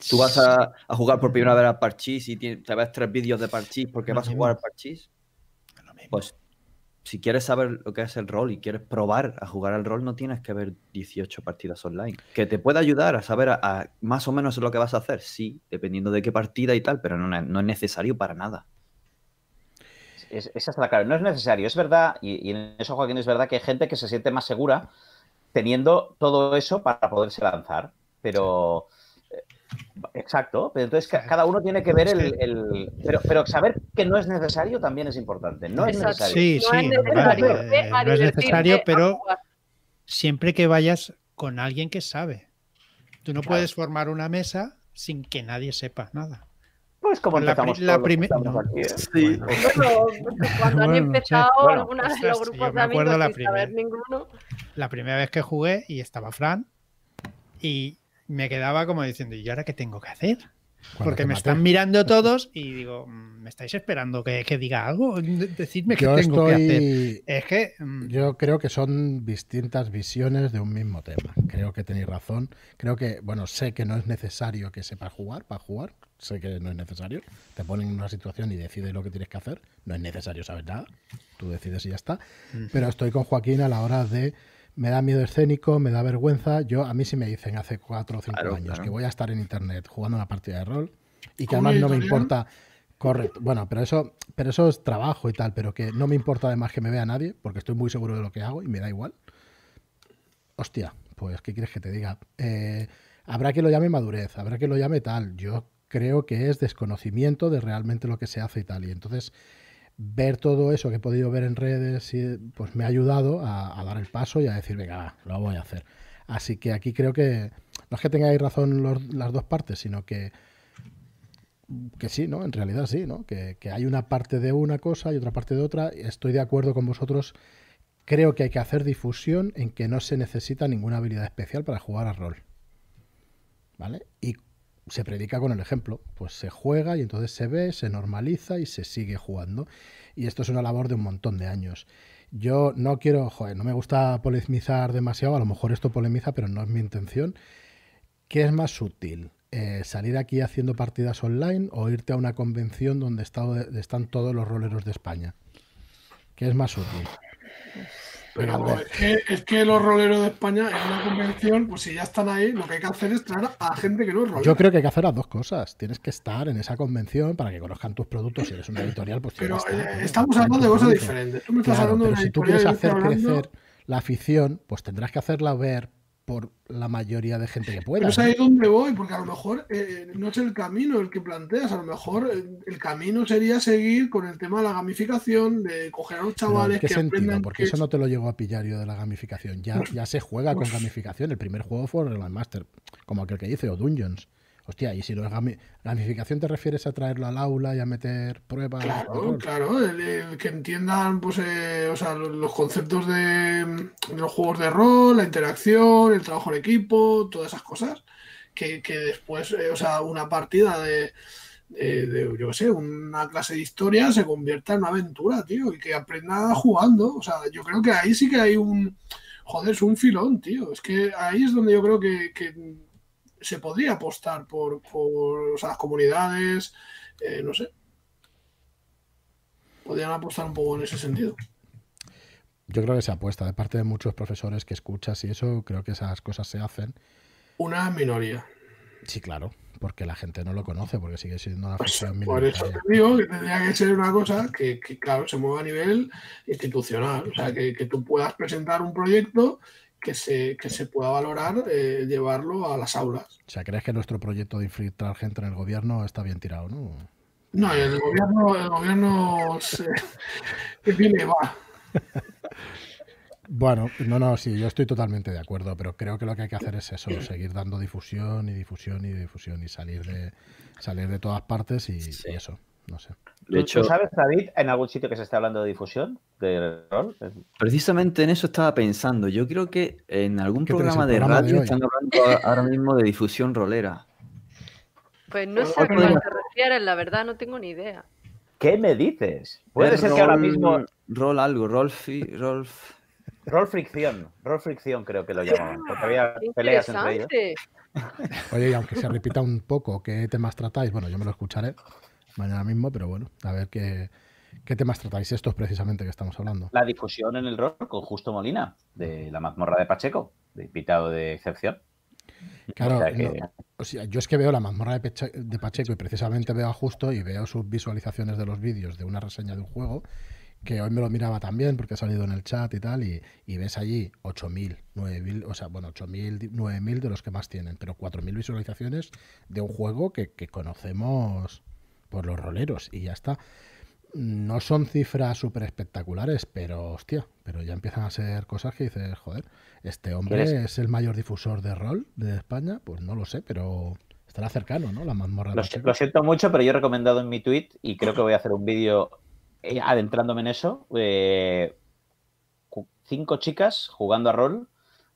Tú vas a, jugar por primera vez a Parchís y te ves tres vídeos de Parchís porque vas a jugar al Parchís. Pues si quieres saber lo que es el rol y quieres probar a jugar al rol, no tienes que ver 18 partidas online. Que te puede ayudar a saber a, más o menos lo que vas a hacer, sí, dependiendo de qué partida y tal, pero no, no es necesario para nada esa es la clave. No es necesario. Es verdad, y, en eso, Joaquín, es verdad que hay gente que se siente más segura teniendo todo eso para poderse lanzar. Pero. Exacto, pero entonces cada uno tiene que ver el, pero, pero, saber que no es necesario también es importante. No es necesario. Sí, sí, no es necesario, no es necesario pero siempre que vayas con alguien que sabe. Tú no puedes formar una mesa sin que nadie sepa nada. Pues como la, la primera. ¿eh? Sí. cuando han [laughs] empezado algunos de los grupos de amigos la sin saber ninguno. La primera vez que jugué y estaba Fran y me quedaba como diciendo, ¿y ahora qué tengo que hacer? Porque me están mirando [laughs] todos y digo, mm, ¿me estáis esperando que, diga algo? Decidme qué tengo que hacer. Es que. Mm, yo creo que son distintas visiones de un mismo tema. Creo que tenéis razón. Creo que, bueno, sé que no es necesario que sepa jugar para jugar. Sé que no es necesario. Te ponen en una situación y decides lo que tienes que hacer. No es necesario saber nada. Tú decides y ya está. Pero estoy con Joaquín a la hora de me da miedo escénico, me da vergüenza. Yo, a mí sí me dicen hace cuatro o cinco años que voy a estar en internet jugando una partida de rol y que además no me importa. Correcto. Bueno, pero eso, pero eso es trabajo y tal, pero que no me importa además que me vea nadie, porque estoy muy seguro de lo que hago y me da igual. Hostia, pues, ¿qué quieres que te diga? Eh, habrá que lo llame madurez, habrá que lo llame tal. Yo creo que es desconocimiento de realmente lo que se hace y tal. Y entonces ver todo eso que he podido ver en redes, pues me ha ayudado a, dar el paso y a decir, venga, lo voy a hacer. Así que aquí creo que no es que tengáis razón las dos partes, sino que, que sí, ¿no? En realidad sí, ¿no? Que, que, hay una parte de una cosa y otra parte de otra. Estoy de acuerdo con vosotros. Creo que hay que hacer difusión en que no se necesita ninguna habilidad especial para jugar a rol. ¿Vale? Y se predica con el ejemplo, pues se juega y entonces se ve, se normaliza y se sigue jugando. Y esto es una labor de un montón de años. Yo no quiero, joder, no me gusta polemizar demasiado, a lo mejor esto polemiza, pero no es mi intención. ¿Qué es más útil? Eh, ¿Salir aquí haciendo partidas online o irte a una convención donde están todos los roleros de España? ¿Qué es más útil? Pero es que, es que, los roleros de España en una convención, pues si ya están ahí, lo que hay que hacer es traer a gente que no es rolero. Yo creo que hay que hacer las dos cosas. Tienes que estar en esa convención para que conozcan tus productos. Si eres una editorial, pues Pero eh, estamos hablando de cosas diferentes. Tú me estás hablando de si tú quieres hacer crecer la afición, pues tendrás que hacerla ver por la mayoría de gente que pueda. Pero es ahí donde voy, porque a lo mejor eh, no es el camino el que planteas, a lo mejor eh, el camino sería seguir con el tema de la gamificación, de coger a los chavales ¿Qué que sentido? Porque eso no te lo llegó a pillar yo de la gamificación. Ya, ya se juega con gamificación. El primer juego fue el Master, como aquel que dice, o Dungeons. Hostia, y si la gamificación te refieres a traerlo al aula y a meter pruebas. Claro, claro, que entiendan pues, eh, o sea, los conceptos de, los juegos de rol, la interacción, el trabajo en equipo, todas esas cosas. Que, después, eh, o sea, una partida de, yo qué sé, una clase de historia se convierta en una aventura, tío, y que aprenda jugando. O sea, yo creo que ahí sí que hay un. Joder, es un filón, tío. Es que ahí es donde yo creo que se podría apostar por, por las comunidades, eh, no sé. Podrían apostar un poco en ese sentido. Yo creo que se apuesta de parte de muchos profesores que escuchas y eso, creo que esas cosas se hacen. Una minoría. Sí, claro, porque la gente no lo conoce, porque sigue siendo una pues, Por eso te digo que tendría que ser una cosa que, claro, se mueva a nivel institucional. O sea, que, tú puedas presentar un proyecto que se, que se pueda valorar eh, llevarlo a las aulas. O sea, ¿crees que nuestro proyecto de infiltrar gente en el gobierno está bien tirado, no? No, el gobierno, el gobierno se, [laughs] viene va. [laughs] Bueno, no, no, sí, yo estoy totalmente de acuerdo, pero creo que lo que hay que hacer es eso, seguir dando difusión y difusión y difusión y salir de salir de todas partes y, eso, no sé. De hecho, ¿Tú sabes, David, en algún sitio que se está hablando de difusión de rol? Precisamente en eso estaba pensando. Yo creo que en algún programa de radio están hablando ahora mismo de difusión rolera. Pues no sé a qué te refieres, la verdad, no tengo ni idea. ¿Qué me dices? Puede ser que ahora mismo. Rol algo, rol. rol... Rol fricción, rol fricción creo que lo llaman, porque había peleas entre ellos. Oye, y aunque se repita un poco qué temas tratáis, bueno, yo me lo escucharé mañana mismo, pero bueno, a ver qué, qué temas tratáis estos precisamente que estamos hablando. La difusión en el rol con Justo Molina, de la mazmorra de Pacheco, de invitado de excepción. Claro, yo es que veo la mazmorra de, Pacheco y precisamente veo a Justo y veo sus visualizaciones de los vídeos de una reseña de un juego que hoy me lo miraba también porque ha salido en el chat y tal, y, ves allí 8.000, 9.000, o sea, bueno, 8.000, 9.000 de los que más tienen, pero 4.000 visualizaciones de un juego que, conocemos por los roleros y ya está. No son cifras súper espectaculares, pero hostia, pero ya empiezan a ser cosas que dices, joder, este hombre es el mayor difusor de rol de España, pues no lo sé, pero estará cercano, ¿no? La mazmorra. Lo, lo siento mucho, pero yo he recomendado en mi tweet y creo que voy a hacer un vídeo eh, adentrándome en eso, eh, cinco chicas jugando a rol,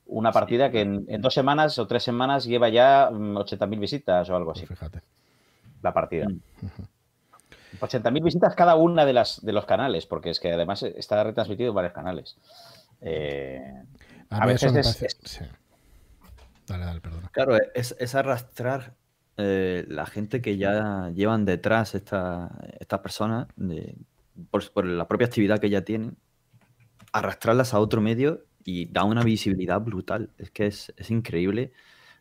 una partida que en, dos semanas o tres semanas lleva ya 80.000 mm, visitas o algo así. Pues fíjate. La partida. 80.000 visitas cada una de, las, de los canales, porque es que además está retransmitido en varios canales. Eh, a, veces es, Dale, dale, perdona. Claro, es, arrastrar la gente que ya llevan detrás estas esta personas, de, por, la propia actividad que ya tienen, arrastrarlas a otro medio y da una visibilidad brutal. Es que es, increíble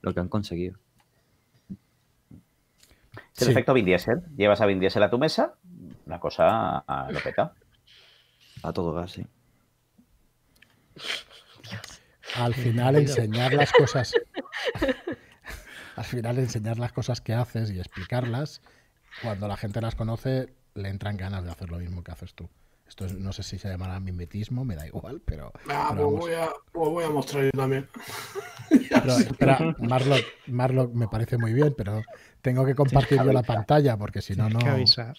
lo que han conseguido. Es el efecto Vin Diesel. Llevas a Vin Diesel a tu mesa, una cosa a lo peta. A todo gas, sí. Al final enseñar las cosas. Al final enseñar las cosas que haces y explicarlas, cuando la gente las conoce, le entran ganas de hacer lo mismo que haces tú. Esto no sé si se llamará mimetismo, me da igual, pero. Ah, pues, voy a, pues voy a, mostrar yo también. [laughs] pero, Marlock, me parece muy bien, pero tengo que compartir yo la pantalla porque si no, no. que avisar.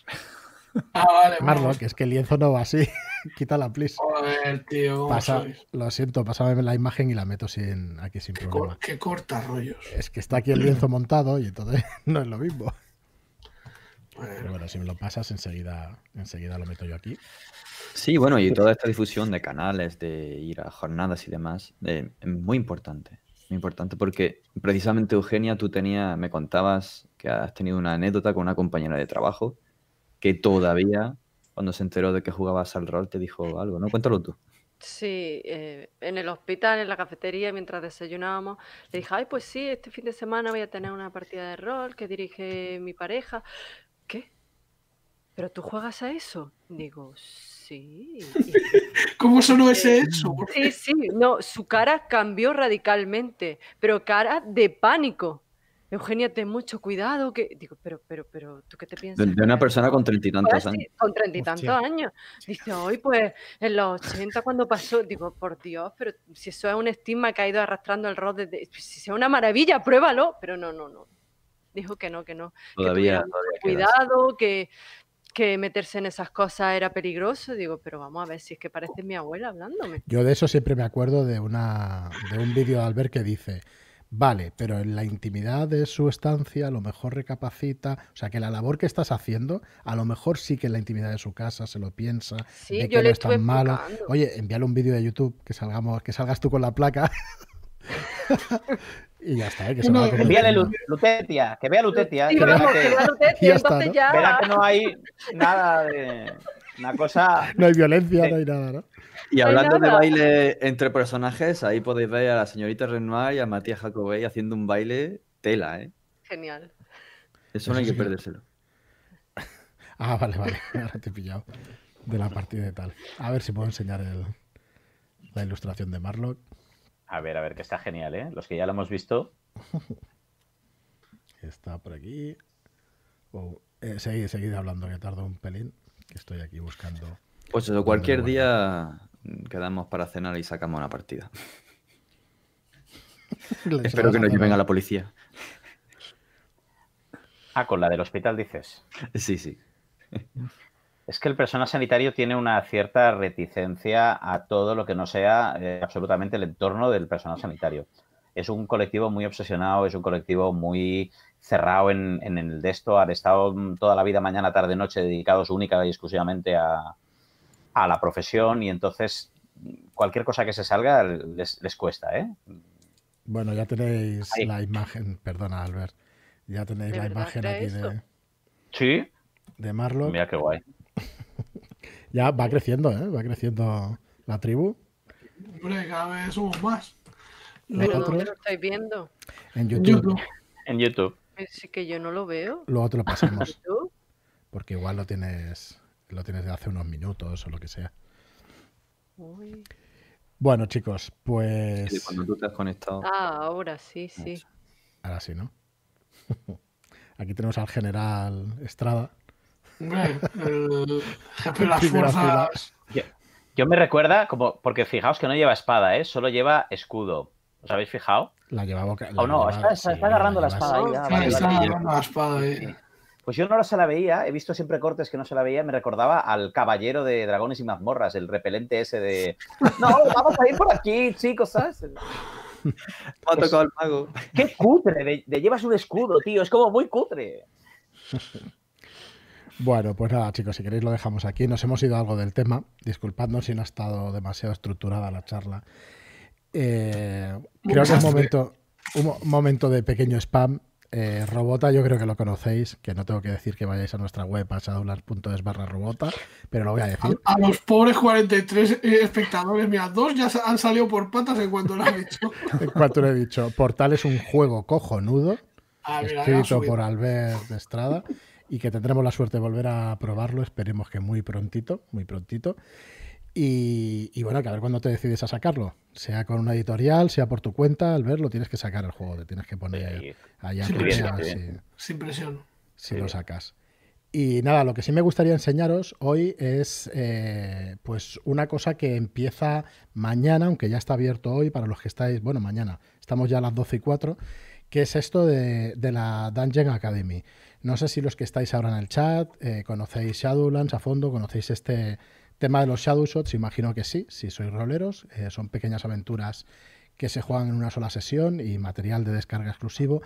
Ah, vale, Marlock, es que el lienzo no va así. [laughs] Quítala, please. Joder, tío. Pasa, lo siento, pásame la imagen y la meto sin, aquí sin problema. qué corta rollos. Es que está aquí el lienzo montado y entonces [laughs] no es lo mismo. Pero bueno, si me lo pasas, enseguida, enseguida lo meto yo aquí. Sí, bueno, y toda esta difusión de canales, de ir a jornadas y demás, es muy importante. Muy importante porque precisamente, Eugenia, tú tenías, me contabas que has tenido una anécdota con una compañera de trabajo que todavía, cuando se enteró de que jugabas al rol, te dijo algo, ¿no? Cuéntalo tú. Sí, eh, en el hospital, en la cafetería, mientras desayunábamos, le dije, ay, pues sí, este fin de semana voy a tener una partida de rol que dirige mi pareja. ¿Qué? ¿Pero tú juegas a eso? Digo, sí. [laughs] ¿Cómo sonó ese eso? Sí, sí, no, su cara cambió radicalmente, pero cara de pánico. Eugenia, ten mucho cuidado, que digo, pero, pero, pero, ¿tú qué te piensas? De, una persona con treinta y tantos años. Con treinta y tantos años. Dice, hoy pues en los 80 cuando pasó, digo, por Dios, pero si eso es un estigma que ha ido arrastrando el rol desde, si es una maravilla, pruébalo, pero no, no, no, dijo que no, que no. Todavía, que cuidado, que, que meterse en esas cosas era peligroso. Digo, pero vamos a ver si es que parece mi abuela hablándome. Yo de eso siempre me acuerdo de, una, de un vídeo de Albert que dice, vale, pero en la intimidad de su estancia a lo mejor recapacita, o sea que la labor que estás haciendo, a lo mejor sí que en la intimidad de su casa se lo piensa, sí, de que no es tan malo. Oye, envíale un vídeo de YouTube que salgamos, que salgas tú con la placa. [laughs] Y ya está, ¿eh? que se no, Envíale Lutetia, que vea Lutetia. que, vea Lutetia, [laughs] entonces ya. Verá que no hay nada de. Una cosa. [laughs] No hay violencia, no hay nada, ¿no? Y hablando de baile entre personajes, ahí podéis ver a la señorita Renoir y a Matías Jacobey haciendo un baile tela, ¿eh? Genial. Eso no hay que perdérselo. [laughs] ah, vale, vale. Ahora te he pillado de la partida de tal. A ver si puedo enseñar la ilustración de Marlock. A ver, a ver, que está genial, ¿eh? Los que ya lo hemos visto. [laughs] Está por aquí. Eh, seguid, hablando, que tardo un pelín, que estoy aquí buscando. Pues eso, cualquier día quedamos para cenar y sacamos una partida. [laughs] Espero que no lleven a la policía. Ah, con la del hospital dices. Sí, sí. Es que el personal sanitario tiene una cierta reticencia a todo lo que no sea eh, absolutamente el entorno del personal sanitario. Es un colectivo muy obsesionado, es un colectivo muy cerrado en, el de esto, han estado toda la vida, mañana, tarde, noche, dedicados única y exclusivamente a, la profesión y entonces cualquier cosa que se salga les, cuesta, ¿eh? Bueno, ya tenéis la imagen, perdona Albert, ya tenéis la imagen aquí de... Sí. De Marlo. Mira qué guay. Ya va creciendo, ¿eh? Va creciendo la tribu. Hombre, cada vez somos más. Pero lo estoy viendo. En YouTube. En YouTube. Sí que yo no lo veo. Luego te lo pasamos. [laughs] Porque igual lo tienes, lo tienes de hace unos minutos o lo que sea. Bueno, chicos, pues. cuando tú te has conectado. Ah, ahora sí, sí. Ahora sí, ¿no? [laughs] Aquí tenemos al general Estrada. El jefe de las fuerzas. Yo, me recuerda, como, porque fijaos que no lleva espada, ¿eh? solo lleva escudo. ¿Os habéis fijado? La lleva oh, no, está, agarrando la, espada ahí. está agarrando la espada ahí. Pues yo no se la veía, he visto siempre cortes que no se la veía, me recordaba al caballero de dragones y mazmorras, el repelente ese de. No, vamos a ir por aquí, chicos, ¿sabes? Me ha tocado el mago. Qué cutre, de, llevas un escudo, tío, es como muy cutre. [laughs] Bueno, pues nada, chicos, si queréis lo dejamos aquí. Nos hemos ido algo del tema. Disculpadnos si no ha estado demasiado estructurada la charla. Eh, creo que un momento, un momento de pequeño spam. Eh, robota, yo creo que lo conocéis, que no tengo que decir que vayáis a nuestra web a shadowlands.es barra robota, pero lo voy a decir. A, los pobres 43 eh, espectadores, mira, dos ya han salido por patas en cuanto lo he dicho. [laughs] en cuanto lo he dicho. Portal es un juego cojonudo, ah, escrito por Albert Estrada, y que tendremos la suerte de volver a probarlo, esperemos que muy prontito, muy prontito. Y, bueno, que a ver cuándo te decides a sacarlo. Sea con una editorial, sea por tu cuenta, al verlo tienes que sacar el juego, te tienes que poner allá sin presión, si, sin presión. Si lo sacas. Y nada, lo que sí me gustaría enseñaros hoy es eh, pues una cosa que empieza mañana, aunque ya está abierto hoy para los que estáis, bueno, mañana, estamos ya a las 12 y 4, que es esto de, la Dungeon Academy. No sé si los que estáis ahora en el chat eh, conocéis Shadowlands a fondo, conocéis este Tema de los Shadow Shots, imagino que sí, si sois roleros. Eh, son pequeñas aventuras que se juegan en una sola sesión y material de descarga exclusivo.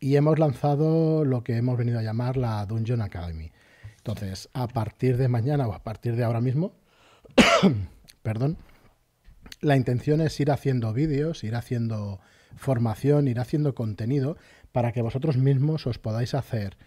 Y hemos lanzado lo que hemos venido a llamar la Dungeon Academy. Entonces, a partir de mañana o a partir de ahora mismo, [coughs] perdón, la intención es ir haciendo vídeos, ir haciendo formación, ir haciendo contenido para que vosotros mismos os podáis hacer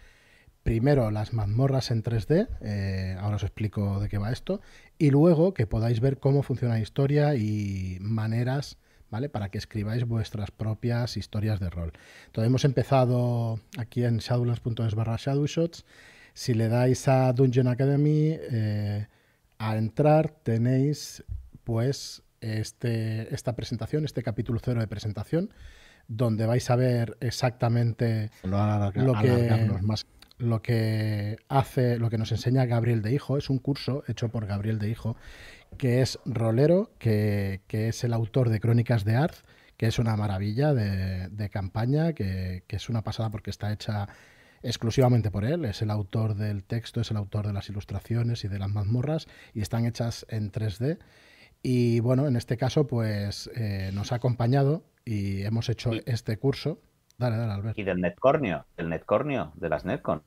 primero las mazmorras en 3D, eh, ahora os explico de qué va esto, y luego que podáis ver cómo funciona la historia y maneras, ¿vale? Para que escribáis vuestras propias historias de rol. Entonces hemos empezado aquí en shadowlands.es barra shadowshots. Si le dais a Dungeon Academy, eh, a entrar tenéis pues este, esta presentación, este capítulo cero de presentación, donde vais a ver exactamente lo, que... Más lo que hace, lo que nos enseña Gabriel de Hijo, es un curso hecho por Gabriel de Hijo, que es rolero, que, es el autor de Crónicas de Arth, que es una maravilla de, campaña, que, es una pasada porque está hecha exclusivamente por él, es el autor del texto, es el autor de las ilustraciones y de las mazmorras, y están hechas en 3D. Y bueno, en este caso, pues eh, nos ha acompañado y hemos hecho este curso Dale, dale, Albert. Y del Netcornio, del Netcornio, de las Netcon.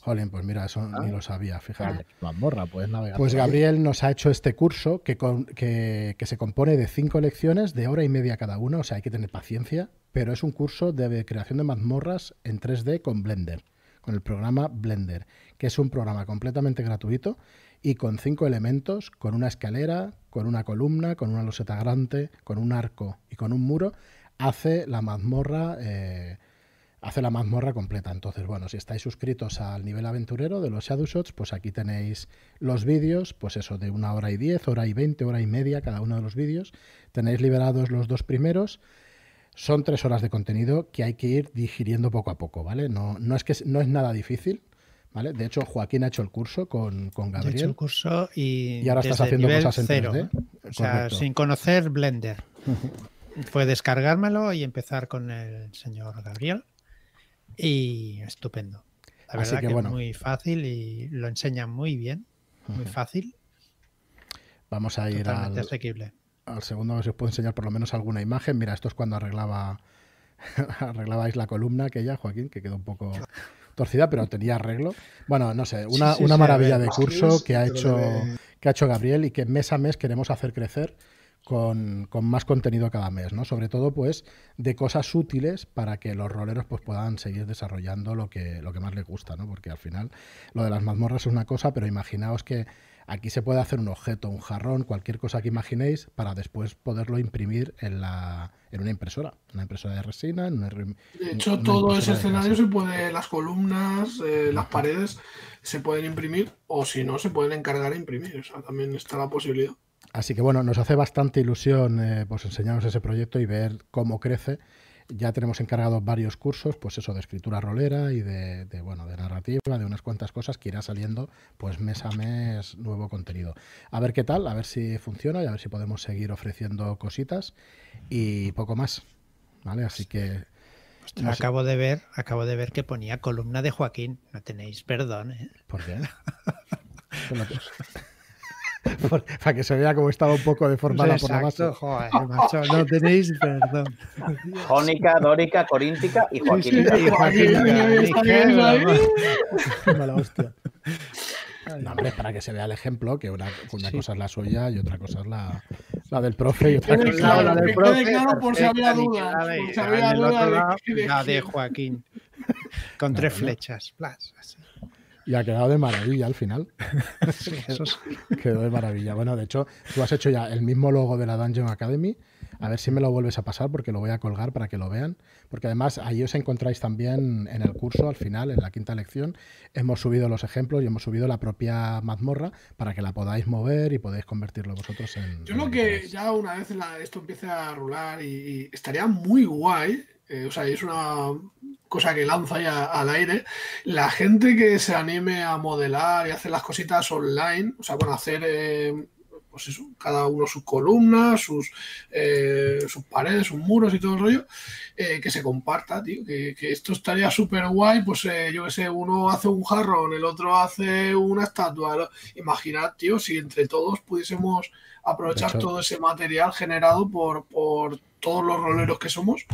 Jolín, pues mira, eso ni ah. lo sabía, fíjate. Mazmorra, pues navegar. Pues Gabriel nos ha hecho este curso que, que, se compone de cinco lecciones de hora y media cada una, o sea, hay que tener paciencia, pero es un curso de creación de mazmorras en 3D con Blender, con el programa Blender, que es un programa completamente gratuito y con cinco elementos, con una escalera, con una columna, con una loseta grande, con un arco y con un muro, hace la mazmorra eh, hace la mazmorra completa. Entonces, bueno, si estáis suscritos al nivel aventurero de los Shadow Shots, pues aquí tenéis los vídeos, pues eso, de una hora y diez, hora y veinte, hora y media cada uno de los vídeos. Tenéis liberados los dos primeros. Son tres horas de contenido que hay que ir digiriendo poco a poco, ¿vale? No, no, es, que, no es nada difícil. ¿Vale? De hecho, Joaquín ha hecho el curso con, con Gabriel. hecho el curso y, ahora estás haciendo cosas en cero. O sea, sin conocer Blender. [laughs] Fue descargármelo y empezar con el señor Gabriel. Y estupendo. La verdad que, es muy fácil y lo enseña muy bien. Muy fácil. Vamos a ir al, asequible. al segundo, a ver si os puedo enseñar por lo menos alguna imagen. Mira, esto es cuando arreglaba [laughs] arreglabais la columna aquella, Joaquín, que quedó un poco torcida, pero tenía arreglo. Bueno, no sé, una, una maravilla de curso que ha hecho que ha hecho Gabriel y que mes a mes queremos hacer crecer con, más contenido cada mes, ¿no? Sobre todo, pues, de cosas útiles para que los roleros pues, puedan seguir desarrollando lo que, lo que más les gusta, ¿no? Porque al final lo de las mazmorras es una cosa, pero imaginaos que aquí se puede hacer un objeto, un jarrón, cualquier cosa que imaginéis, para después poderlo imprimir en, la, en una impresora, una impresora de resina. En de hecho, todo ese escenario se puede, las columnas, eh, las paredes, se pueden imprimir o si no, se pueden encargar a imprimir. O sea, también está la posibilidad. Así que bueno, nos hace bastante ilusión eh, pues enseñaros ese proyecto y ver cómo crece. Ya tenemos encargados varios cursos, pues eso, de escritura rolera y de, bueno, de narrativa, de unas cuantas cosas que irá saliendo pues mes a mes nuevo contenido. A ver qué tal, a ver si funciona y a ver si podemos seguir ofreciendo cositas y poco más. ¿Vale? Así que acabo de ver, acabo de ver que ponía columna de Joaquín. No tenéis perdón, ¿eh? ¿Por qué? [laughs] [laughs] para que se vea cómo estaba un poco deformada por la base. Joder, [laughs] macho, no tenéis perdón. Jónica, dórica, coríntica y Joaquín. y Joaquín. Mala hostia. No, hombre, para que se vea el ejemplo, que una, una cosa es la suya y otra cosa es la, la del profe y otra cosa es la, del profe. Claro, por si había dudas. Por si había dudas. La de Joaquín. [laughs] Con tres flechas. Plus, así. Y ha quedado de maravilla al final. [laughs] [laughs] Quedó de maravilla. Bueno, de hecho, tú has hecho ya el mismo logo de la Dungeon Academy. A ver si me lo vuelves a pasar porque lo voy a colgar para que lo vean. Porque además ahí os encontráis también en el curso, al final, en la quinta lección, hemos subido los ejemplos y hemos subido la propia mazmorra para que la podáis mover y podáis convertirlo vosotros en... Yo creo que ya una vez esto empiece a rular y estaría muy guay eh, o sea, es una cosa que lanza ahí al aire. La gente que se anime a modelar y hacer las cositas online, o sea, bueno, hacer eh, pues eso, cada uno sus columnas, sus, eh, sus paredes, sus muros y todo el rollo, que se comparta, tío, que, esto estaría súper guay, pues yo que sé, uno hace un jarrón, el otro hace una estatua, imaginad, tío, si entre todos pudiésemos aprovechar todo ese material generado por, por todos los roleros que somos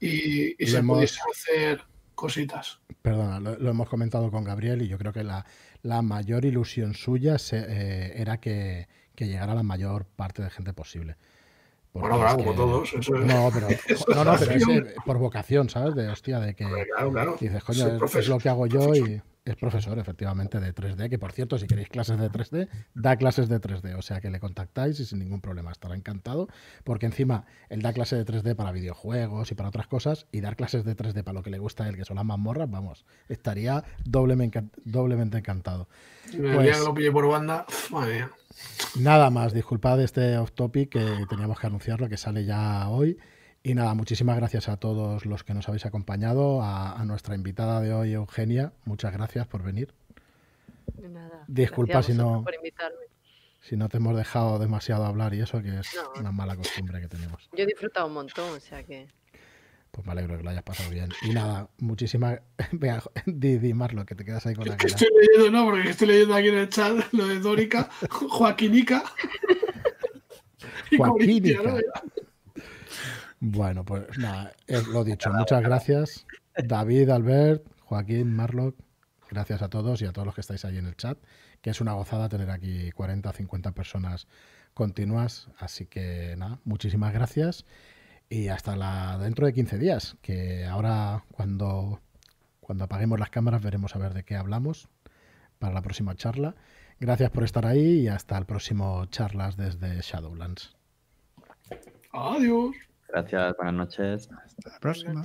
y, se hemos... hacer cositas. Perdona, lo, hemos comentado con Gabriel y yo creo que la, mayor ilusión suya eh, era que, llegara la mayor parte de gente posible. bueno, claro, como todos. No, pero, no, no, pero es por vocación, ¿sabes? De hostia, de que dices, coño, es, lo que hago yo y es profesor, efectivamente, de 3D, que por cierto, si queréis clases de 3D, da clases de 3D, o sea que le contactáis y sin ningún problema estará encantado, porque encima él da clases de 3D para videojuegos y para otras cosas, y dar clases de 3D para lo que le gusta a él, que son las mazmorras, vamos, estaría doblemente, doblemente encantado. Pues, lo pillé por banda, madre Nada más, disculpad este off topic que teníamos que anunciarlo, que sale ya hoy. Y nada, muchísimas gracias a todos los que nos habéis acompañado, a, nuestra invitada de hoy, Eugenia, muchas gracias por venir. Nada, Disculpa si no, si no te hemos dejado demasiado hablar y eso, que es una mala costumbre que tenemos. Yo he disfrutado un montón, o sea que... Pues me alegro que lo hayas pasado bien. Y nada, muchísimas... [laughs] Venga, di, di Marlo, que te quedas ahí con la cara. Estoy leyendo, no, porque estoy leyendo aquí en el chat lo de Dórica, Joaquinica. [laughs] Joaquinica. Bueno, pues nada, lo dicho, muchas gracias. David, Albert, Joaquín, Marlock, gracias a todos y a todos los que estáis ahí en el chat, que es una gozada tener aquí 40 50 personas continuas. Así que nada, muchísimas gracias y hasta la dentro de 15 días, que ahora cuando, cuando apaguemos las cámaras veremos a ver de qué hablamos para la próxima charla. Gracias por estar ahí y hasta el próximo charlas desde Shadowlands. Adiós. Gracias, buenas noches. Hasta la próxima.